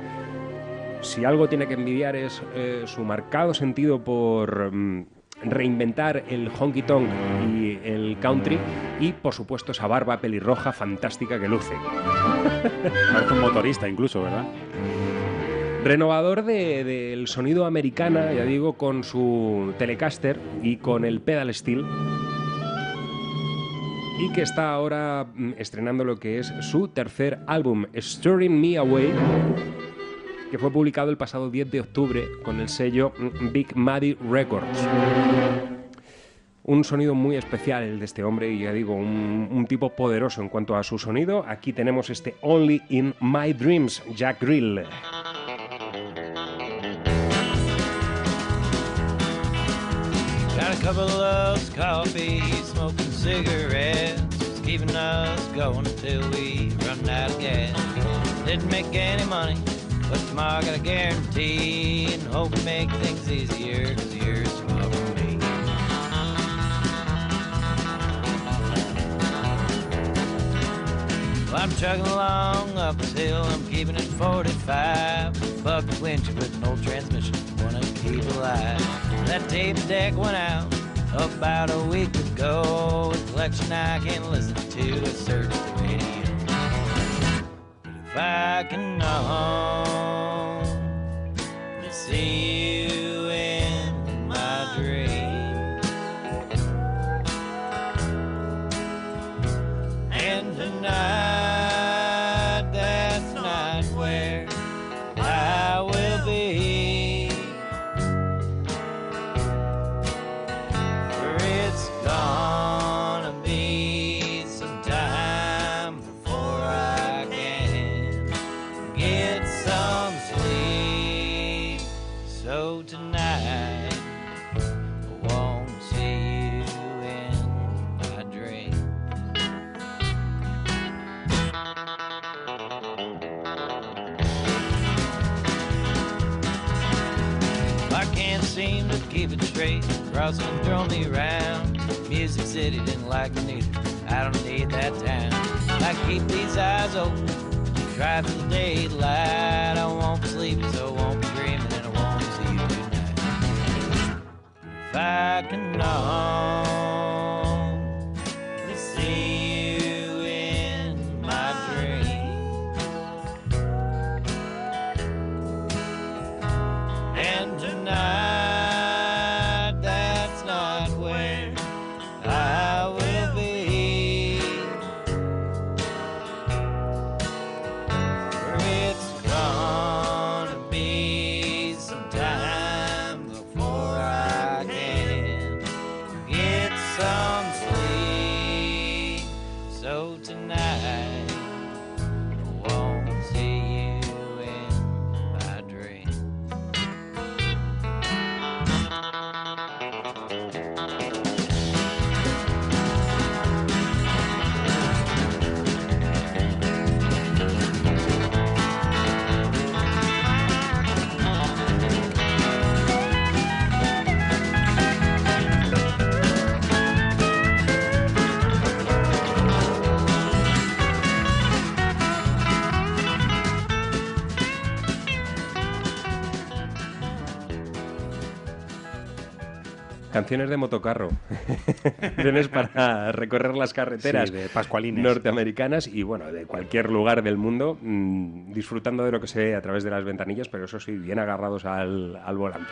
si algo tiene que envidiar es eh, su marcado sentido por mm, reinventar el honky tonk y el country y por supuesto esa barba pelirroja fantástica que luce. Parece un motorista incluso, ¿verdad? Renovador de- del sonido americana, ya digo, con su Telecaster y con el pedal steel. Y que está ahora mm, estrenando lo que es su tercer álbum, Stirring Me Away, que fue publicado el pasado 10 de octubre con el sello mm, Big Muddy Records. Un sonido muy especial de este hombre y ya digo, un, un tipo poderoso en cuanto a su sonido. Aquí tenemos este Only in My Dreams, Jack Grill. Couple of coffee, smoking cigarettes, keeping us going till we run out of gas. Didn't make any money, but tomorrow got a guarantee and hope to make things easier, cause for me. I'm chugging along up this hill, I'm keeping it 45. Buck winch with an old transmission, keep alive. That tape deck went out about a week ago. A collection I can listen to, I search the radio. But If I can only see you throw me around. Music City didn't like me neither. I don't need that town. I keep these eyes open. Drive through the daylight. I won't be sleeping, so I won't be dreaming, and I won't see you tonight. If I can only Canciones de motocarro. Canciones para recorrer las carreteras Sí, de pascualines. norteamericanas y, bueno, de cualquier lugar del mundo, mm, disfrutando de lo que se ve a través de las ventanillas, pero eso sí, bien agarrados al, al volante.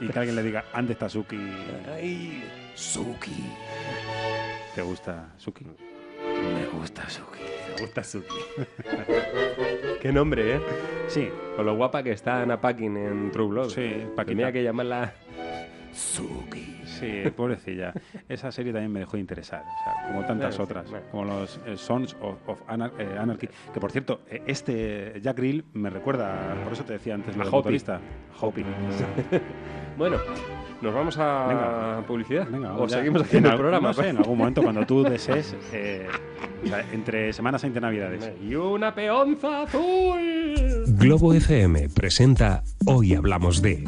Y que alguien le diga, ande está Suki. Ay, Suki. ¿Te gusta Suki? Me gusta Suki. Me gusta Suki. Qué nombre, ¿eh? Sí. Con lo guapa que está Ana Paquin en True Blood. Sí. Tenía que llamarla Suki. Sí, pobrecilla. Esa serie también me dejó de interesar, o sea, como tantas Bueno, otras, bueno. como los eh, Sons of, of Anar- eh, Anarchy. Que por cierto, eh, este Jack Grill me recuerda, por eso te decía antes, lo A de Hopi. motorista. Hopi. Bueno, ¿nos vamos a Venga. publicidad? Venga, ¿O ya. seguimos haciendo En el programa? No sé, en algún momento cuando tú desees, eh, o sea, entre Semana Santa y Navidades. Y una peonza azul. Globo FM presenta Hoy Hablamos de.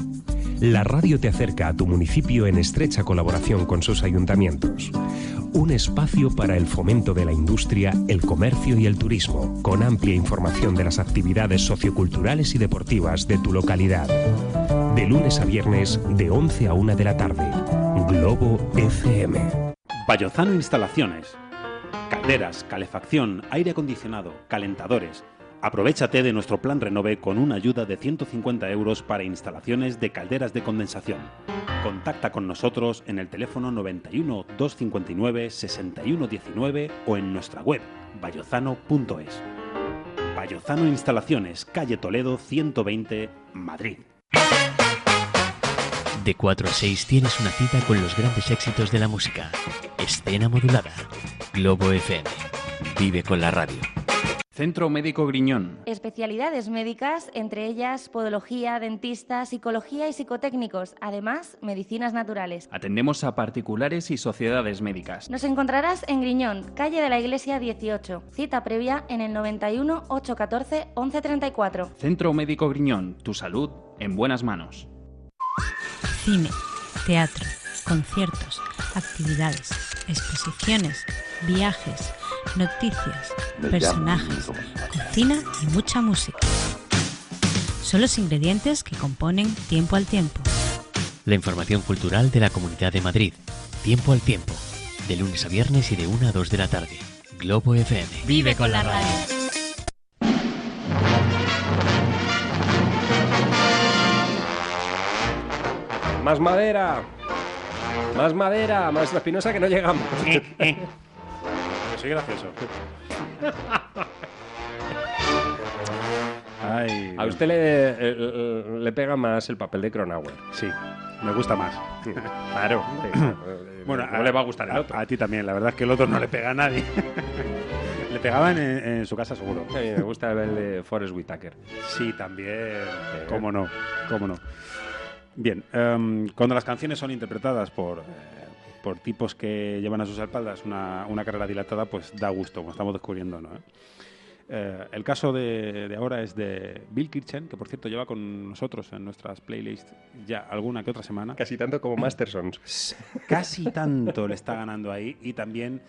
La radio te acerca a tu municipio en estrecha colaboración con sus ayuntamientos. Un espacio para el fomento de la industria, el comercio y el turismo, con amplia información de las actividades socioculturales y deportivas de tu localidad. De lunes a viernes, de 11 a 1 de la tarde. Globo FM. Vallozano Instalaciones. Calderas, calefacción, aire acondicionado, calentadores. Aprovechate de nuestro plan Renove con una ayuda de 150 euros para instalaciones de calderas de condensación. Contacta con nosotros en el teléfono 91 259 6119 o en nuestra web vallozano.es. Vallozano Instalaciones, calle Toledo 120, Madrid. De 4 a 6 tienes una cita con los grandes éxitos de la música. Escena modulada. Globo FM. Vive con la radio. Centro Médico Griñón. Especialidades médicas, entre ellas podología, dentista, psicología y psicotécnicos, además medicinas naturales. Atendemos a particulares y sociedades médicas. Nos encontrarás en Griñón, calle de la Iglesia 18. Cita previa en el 91 814 1134. Centro Médico Griñón. Tu salud en buenas manos. Cine, teatro, conciertos, actividades, exposiciones, viajes, noticias, personajes, cocina y mucha música. Son los ingredientes que componen Tiempo al Tiempo. La información cultural de la Comunidad de Madrid. Tiempo al Tiempo. De lunes a viernes y de 1 a 2 de la tarde. Globo FM. Vive con la radio. Más madera. Más madera, maestra Espinosa, que no llegamos. Eh. eh. Soy gracioso. Ay, A usted le, eh, le pega más el papel de Cronauer. Sí, me gusta más. Claro. Bueno, no le va a gustar el otro. A, ti también, la verdad es que el otro no le pega a nadie. le pegaban en, en su casa seguro. Me gusta el de Forrest Whitaker. Sí, también. Cómo no, cómo no. Bien, em, cuando las canciones son interpretadas por, eh, por tipos que llevan a sus espaldas una, una carrera dilatada, pues da gusto, como estamos descubriendo, ¿no? Eh, el caso de, de ahora es de Bill Kirchen, que por cierto lleva con nosotros en nuestras playlists ya alguna que otra semana. Casi tanto como Mastersons. Casi tanto le está ganando ahí y también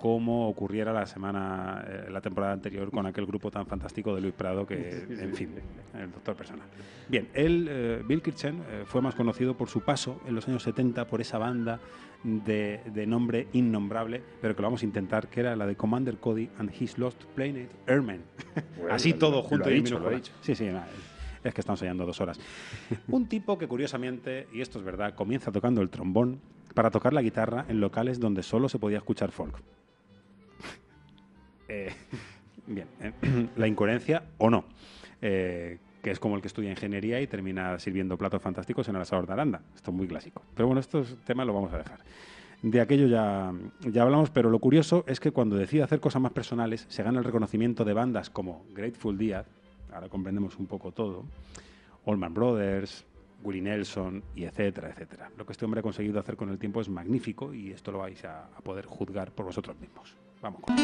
como ocurriera la semana, eh, la temporada anterior con aquel grupo tan fantástico de Luis Prado que, en fin, el doctor personal. Bien, él, eh, Bill Kirchen, eh, fue más conocido por su paso en los años 70 por esa banda de, de nombre innombrable, pero que lo vamos a intentar, que era la de Commander Cody and His Lost Planet Airmen. Bueno, Así todo lo junto y dicho, lo dicho. Sí, sí, nada, es que estamos ensayando dos horas. Un tipo que curiosamente, y esto es verdad, comienza tocando el trombón para tocar la guitarra en locales donde solo se podía escuchar folk. Eh, bien, eh, la incoherencia o no. Eh, que es como el que estudia ingeniería y termina sirviendo platos fantásticos en el asador de Aranda. Esto es muy clásico. Pero bueno, estos temas lo vamos a dejar. De aquello ya, ya hablamos, pero lo curioso es que cuando decide hacer cosas más personales, se gana el reconocimiento de bandas como Grateful Dead, ahora comprendemos un poco todo, Allman Brothers, Willie Nelson y etcétera, etcétera. Lo que este hombre ha conseguido hacer con el tiempo es magnífico y esto lo vais a, a poder juzgar por vosotros mismos. Vamos con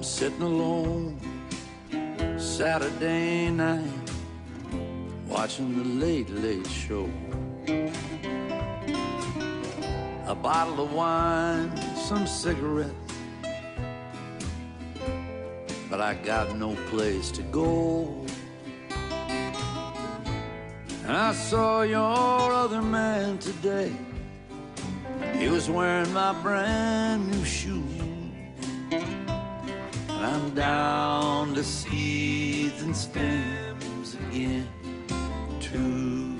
I'm sitting alone Saturday night watching the late late show. A bottle of wine, some cigarettes, but I got no place to go. And I saw your other man today. He was wearing my brand new shoes. I'm down to seeds and stems again, too.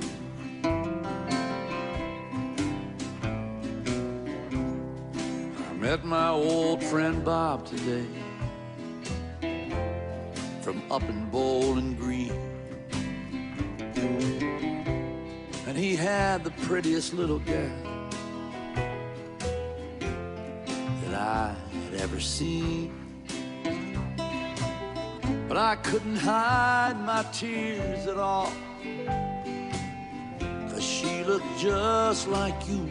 I met my old friend Bob today from up in Bowling Green. And he had the prettiest little gal that I had ever seen. But I couldn't hide my tears at all. Cause she looked just like you.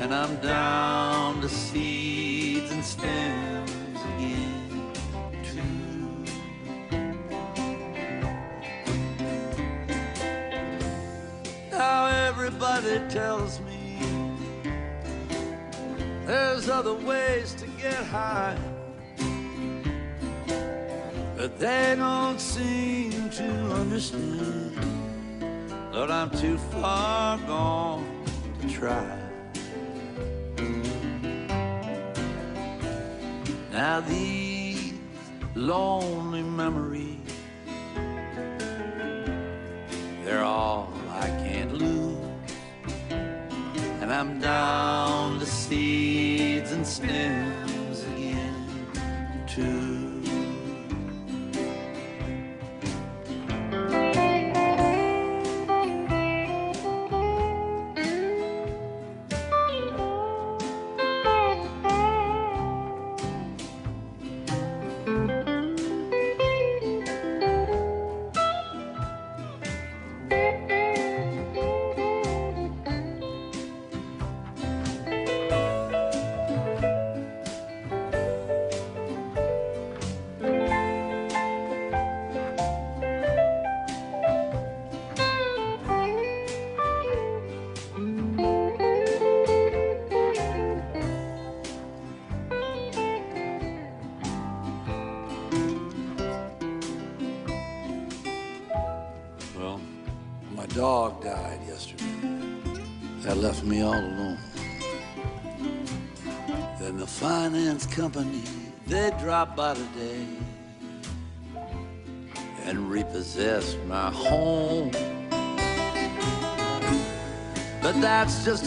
And I'm down to seeds and stems again. Now everybody tells me there's other ways to get high. But they don't seem to understand that I'm too far gone to try. Now these lonely memories, they're all I can't lose. And I'm down to seeds and stems again, too.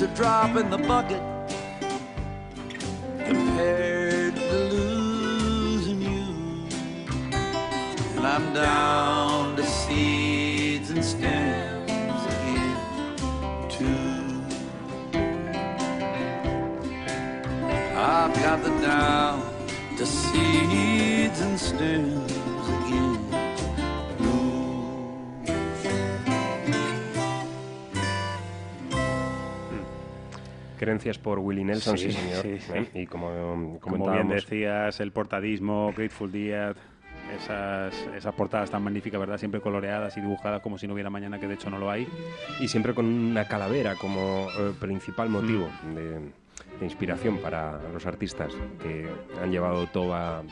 A drop in the bucket Creencias por Willie Nelson, sí, Sí, señor. sí, sí. ¿eh? Y como Como bien decías, el portadismo, Grateful Dead, esas, esas portadas tan magníficas, ¿verdad? Siempre coloreadas y dibujadas como si no hubiera mañana, que de hecho no lo hay. y siempre con una calavera como eh, principal motivo Mm. de, de inspiración para los artistas que han llevado toda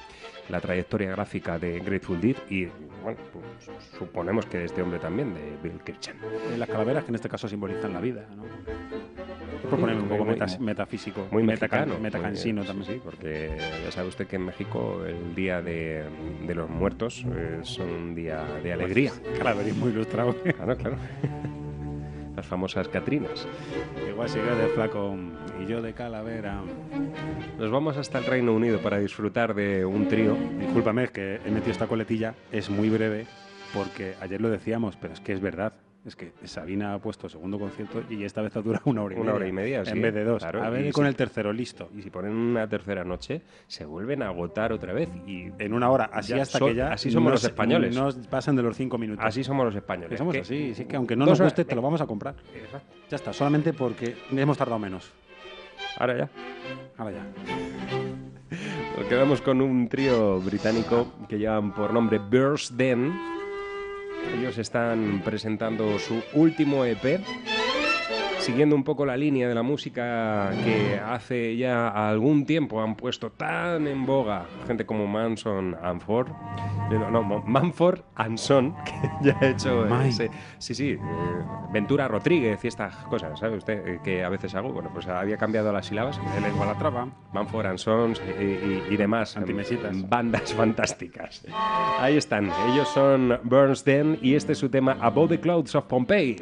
la trayectoria gráfica de Grateful Dead y bueno, pues, suponemos que de este hombre también, de Bill Kirchen. Eh, Las calaveras que en este caso simbolizan la vida, ¿no? Por ponerme un poco Muy- metas- metafísico, muy mexicano, metacansino porque- también. Sí, porque ya sabe usted que en México el día de, de los muertos es un día de alegría. Calaverismo ilustrado. Claro, claro. Las famosas Catrinas. Igual sigue de flaco y yo de calavera. Nos vamos hasta el Reino Unido para disfrutar de un trío. Discúlpame, es que he metido esta coletilla, es muy breve, porque ayer lo decíamos, pero es que es verdad. Es que Sabina ha puesto segundo concierto y esta vez ha durado una hora y Una media. hora y media, sí, En vez de dos. claro, a ver con si- el tercero, listo. Y si ponen una tercera noche, se vuelven a agotar otra vez. Y En una hora, así Ya hasta que ya. así somos los españoles. No pasan de los cinco minutos. Así somos los españoles. Que somos que- así, sí que aunque no nos horas- guste, te lo vamos a comprar. Ya está, solamente porque hemos tardado menos. Ahora ya. Ahora ya. Nos quedamos con un trío británico que llevan por nombre Birds Den. Ellos están presentando su último EP, siguiendo un poco la línea de la música que hace ya algún tiempo han puesto tan en boga gente como Manson and Ford. No, no, Mo- Manford and Son, que ya ha hecho ese- sí, sí, eh, Ventura Rodríguez y estas cosas, ¿sabe usted? Eh, que a veces hago, bueno, pues había cambiado las sílabas. El Igualatrava. Manford and Sons y, y- y demás Antimesitas. bandas fantásticas. Ahí están, ellos son Burns Den y este es su tema Above the Clouds of Pompeii.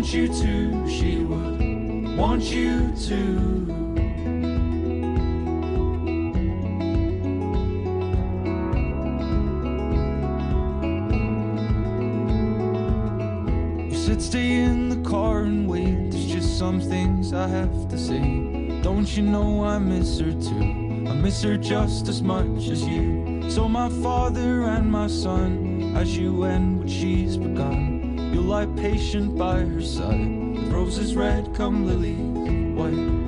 Want you to, she would want you to. Stay in the car and wait. There's just some things I have to say. Don't you know I miss her too? I miss her just as much as you. So my father and my son, as you end what she's begun, You'll lie patient by her side. With roses red, come lilies white.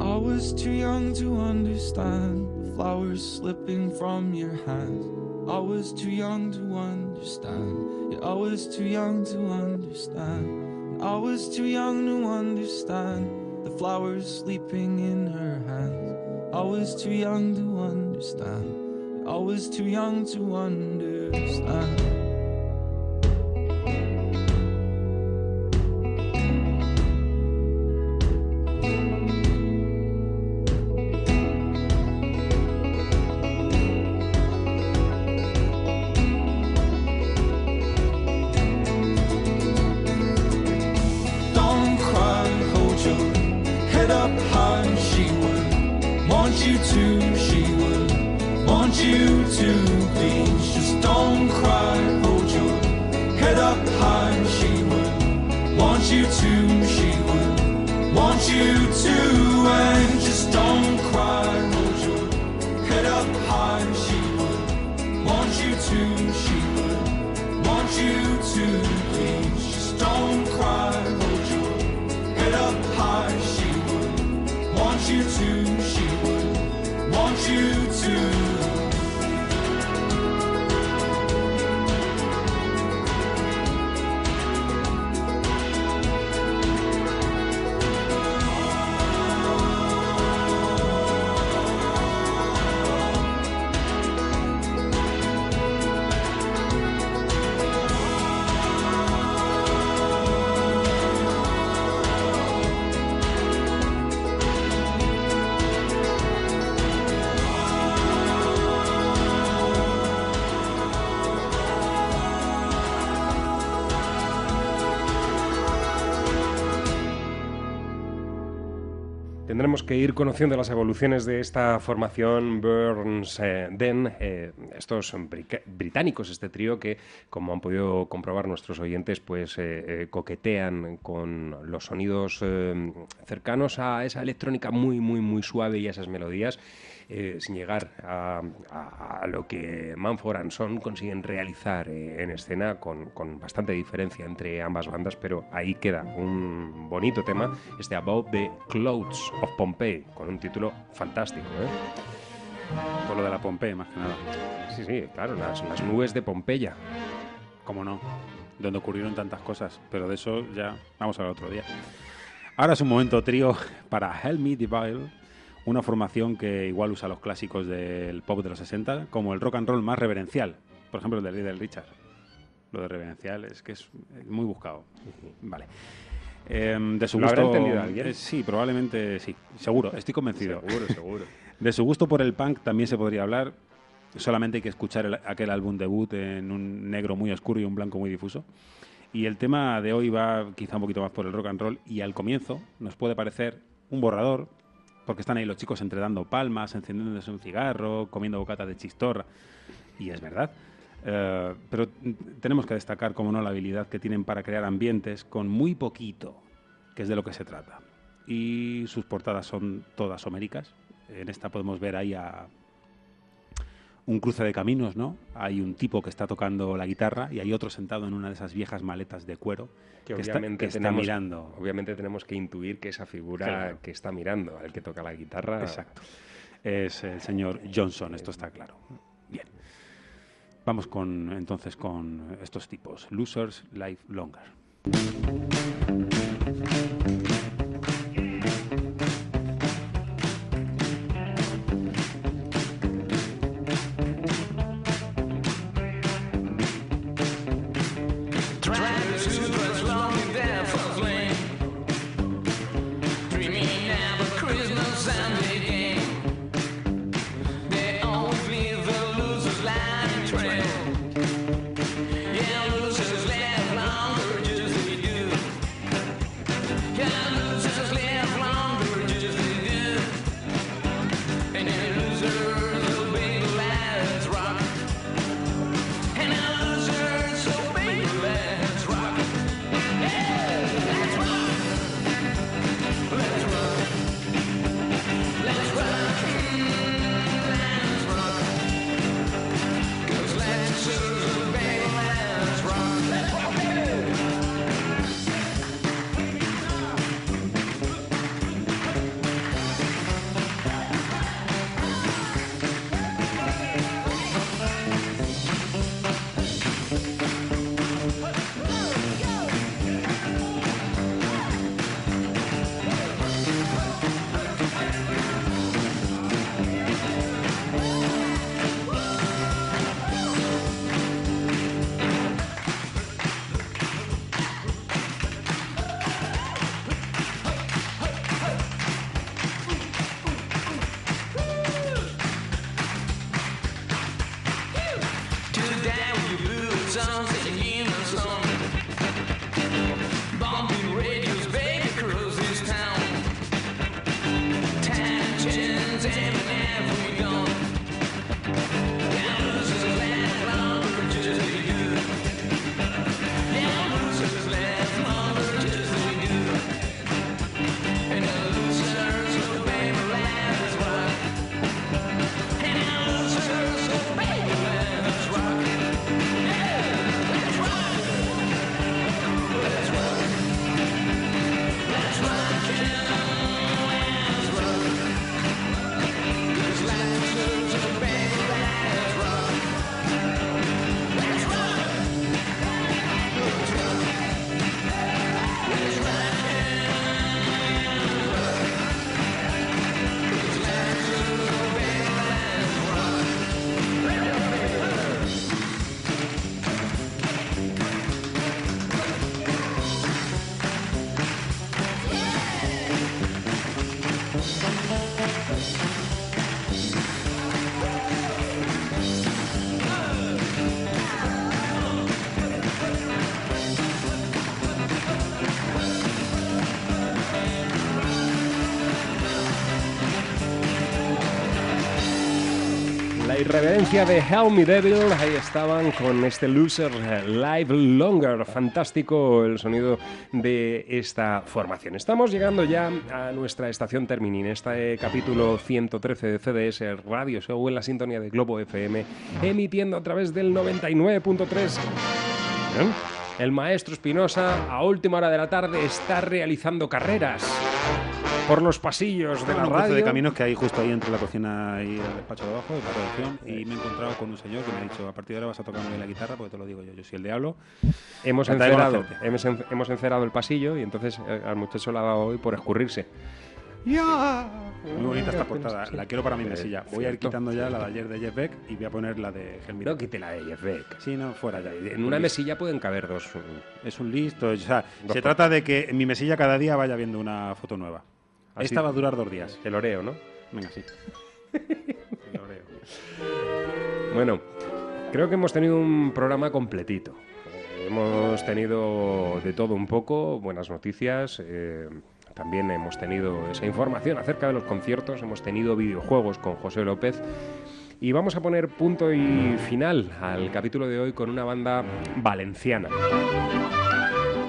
I was too young to understand the flowers slipping from your hands. I was too young to understand. Yeah, I was too young to understand. I was too young to understand the flowers sleeping in her hands. I was too young to understand. I was too young to understand. Tendremos que ir conociendo las evoluciones de esta formación Burns Den, eh, estos brica- británicos, este trío que, como han podido comprobar nuestros oyentes, pues eh, eh, coquetean con los sonidos cercanos a esa electrónica muy, muy, muy suave y a esas melodías. Eh, sin llegar a, a- a lo que Manford and Son consiguen realizar eh, en escena con, con bastante diferencia entre ambas bandas, pero ahí queda un bonito tema, este About the Clouds of Pompeii, con un título fantástico. ¿eh? Por lo de la Pompeii, más que nada. Sí, sí, claro, las, las nubes de Pompeya. ¿Cómo no? Donde ocurrieron tantas cosas, pero de eso ya vamos a hablar otro día. Ahora es un momento trío para Help Me Devil, una formación que igual usa los clásicos del pop de los 60 como el rock and roll más reverencial. Por ejemplo, el de Little Richard. Lo de reverencial es que es muy buscado. Vale. Em, de su ¿Lo habrá gusto, entendido alguien? eh, sí, probablemente sí. Seguro, estoy convencido. Seguro, seguro. De su gusto por el punk también se podría hablar. Solamente hay que escuchar el- aquel álbum debut en un negro muy oscuro y un blanco muy difuso. Y el tema de hoy va quizá un poquito más por el rock and roll y al comienzo nos puede parecer un borrador, porque están ahí los chicos entre dando palmas, encendiéndose un cigarro, comiendo bocatas de chistorra. Y es verdad. Eh, pero tenemos que destacar, como no, la habilidad que tienen para crear ambientes con muy poquito, que es de lo que se trata. Y sus portadas son todas homéricas. En esta podemos ver ahí a un cruce de caminos, ¿no? Hay un tipo que está tocando la guitarra y hay otro sentado en una de esas viejas maletas de cuero Que, está- obviamente, que está mirando. obviamente tenemos que intuir que esa figura Claro. que está mirando, al que toca la guitarra... Exacto. Es el señor Johnson, esto está claro. Bien. Vamos con entonces con estos tipos. Losers Life Longer. Irreverencia de Help Me Devil, ahí estaban con este loser eh, Live Longer. Fantástico el sonido de esta formación. Estamos llegando ya a nuestra estación Termini, en este capítulo 113 de CDS Radio Show en la sintonía de Globo FM, emitiendo a través del 99.3. ¿Eh? El maestro Espinosa, a última hora de la tarde, está realizando carreras por los pasillos de la radio. de caminos que hay justo ahí entre la cocina y el despacho de abajo, de la redacción, y me he encontrado con un señor que me ha dicho, a partir de ahora vas a tocarme la guitarra, porque te lo digo yo, yo soy el diablo. Hemos encerado, hemos, en- hemos encerado el pasillo y entonces eh, al muchacho le ha dado hoy por escurrirse. Muy bonita esta portada, la quiero para mi mesilla. Voy a ir quitando ya la de ayer de Jeff Beck y voy a poner la de Helmut. No quite la de Jeff Beck. Sí, no, fuera ya. En una mesilla pueden caber dos. Es un listo, o sea, se trata de que en mi mesilla cada día vaya viendo una foto nueva. Así- Esta va a durar dos días. El oreo, ¿no? Venga, sí. Bueno, creo que hemos tenido un programa completito. Eh, hemos tenido de todo un poco, buenas noticias. eh, también hemos tenido esa información acerca de los conciertos. Hemos tenido videojuegos con José López. Y vamos a poner punto y final al capítulo de hoy con una banda valenciana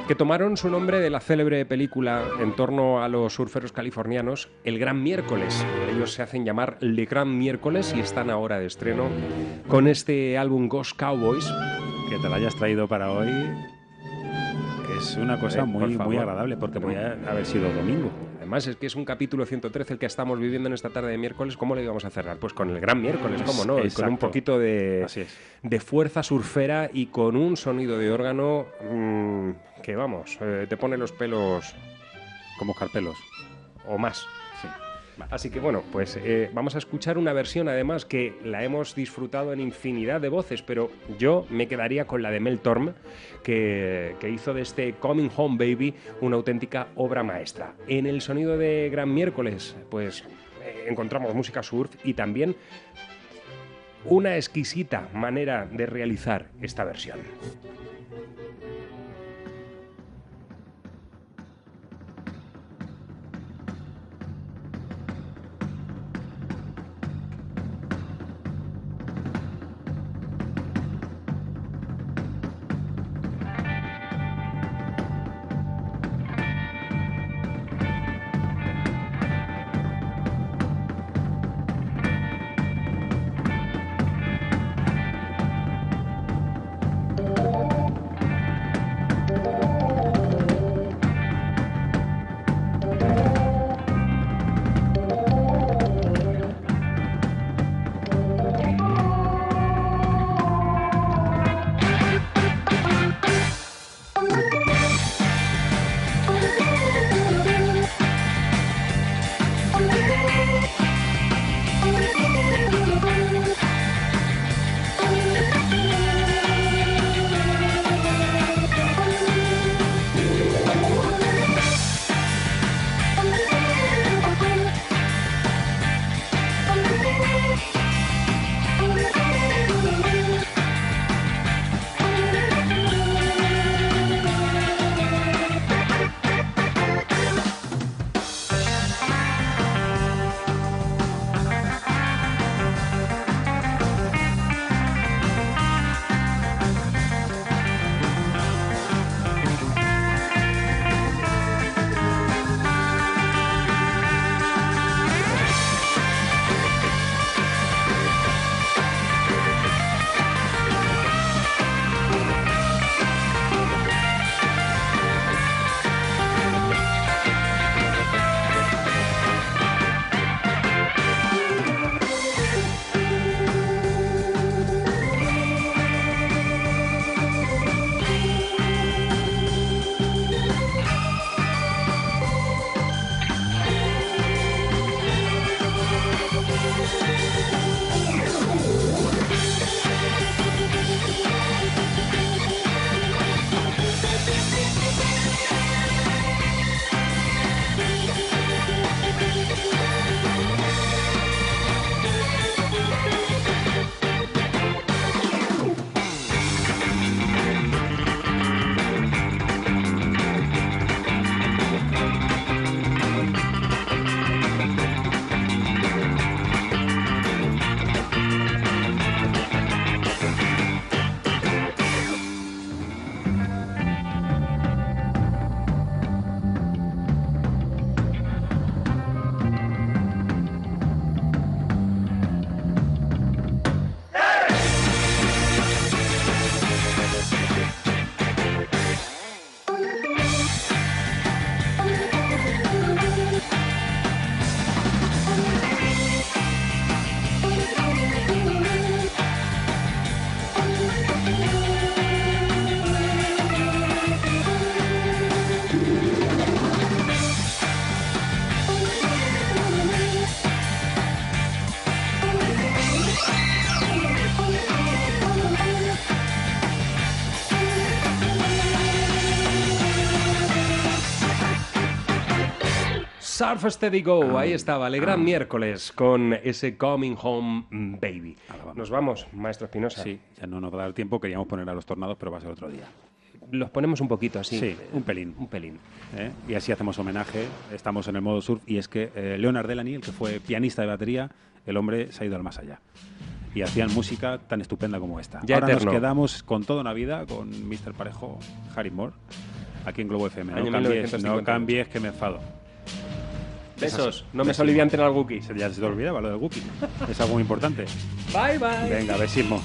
que tomaron su nombre de la célebre película en torno a los surferos californianos El Gran Miércoles. Ellos se hacen llamar Le Gran Miércoles y están ahora de estreno con este álbum Ghost Cowboys. Que te la hayas traído para hoy es una cosa Eh, muy, muy agradable, porque podría haber sido domingo. Además es que es un capítulo 113 el que estamos viviendo en esta tarde de miércoles. ¿Cómo le íbamos a cerrar? Pues con el Gran Miércoles, ¿cómo no? Y con un poquito de, de fuerza surfera y con un sonido de órgano mm, que, vamos, eh, te pone los pelos... Como carpelos. O más. Así que bueno, pues eh, vamos a escuchar una versión además que la hemos disfrutado en infinidad de voces, pero yo me quedaría con la de Mel Torm, que, hizo de este Coming Home Baby una auténtica obra maestra. En el sonido de Gran Miércoles, pues eh, encontramos música surf y también una exquisita manera de realizar esta versión. Surf Steady Go, ahí estaba, el gran miércoles con ese Coming Home Baby. Nos vamos, maestro Espinosa. Sí, ya no nos va a dar tiempo, queríamos poner a los tornados, pero va a ser otro día. Los ponemos un poquito así. Sí, un pelín. Un pelín. ¿eh? Y así hacemos homenaje, estamos en el modo surf, y es que eh, Leonard Delany, el que fue pianista de batería, el hombre se ha ido al más allá. Y hacían música tan estupenda como esta. Ya Ahora eterno. nos quedamos con toda una vida con Mr. Parejo, Harry Moore, aquí en Globo FM. No cambies, 1952. no cambies que me enfado. Besos. No me Besimos. solivianten al Wookiee. Ya se te olvidaba lo del Wookiee. es algo muy importante. Bye, bye. Venga, besismo.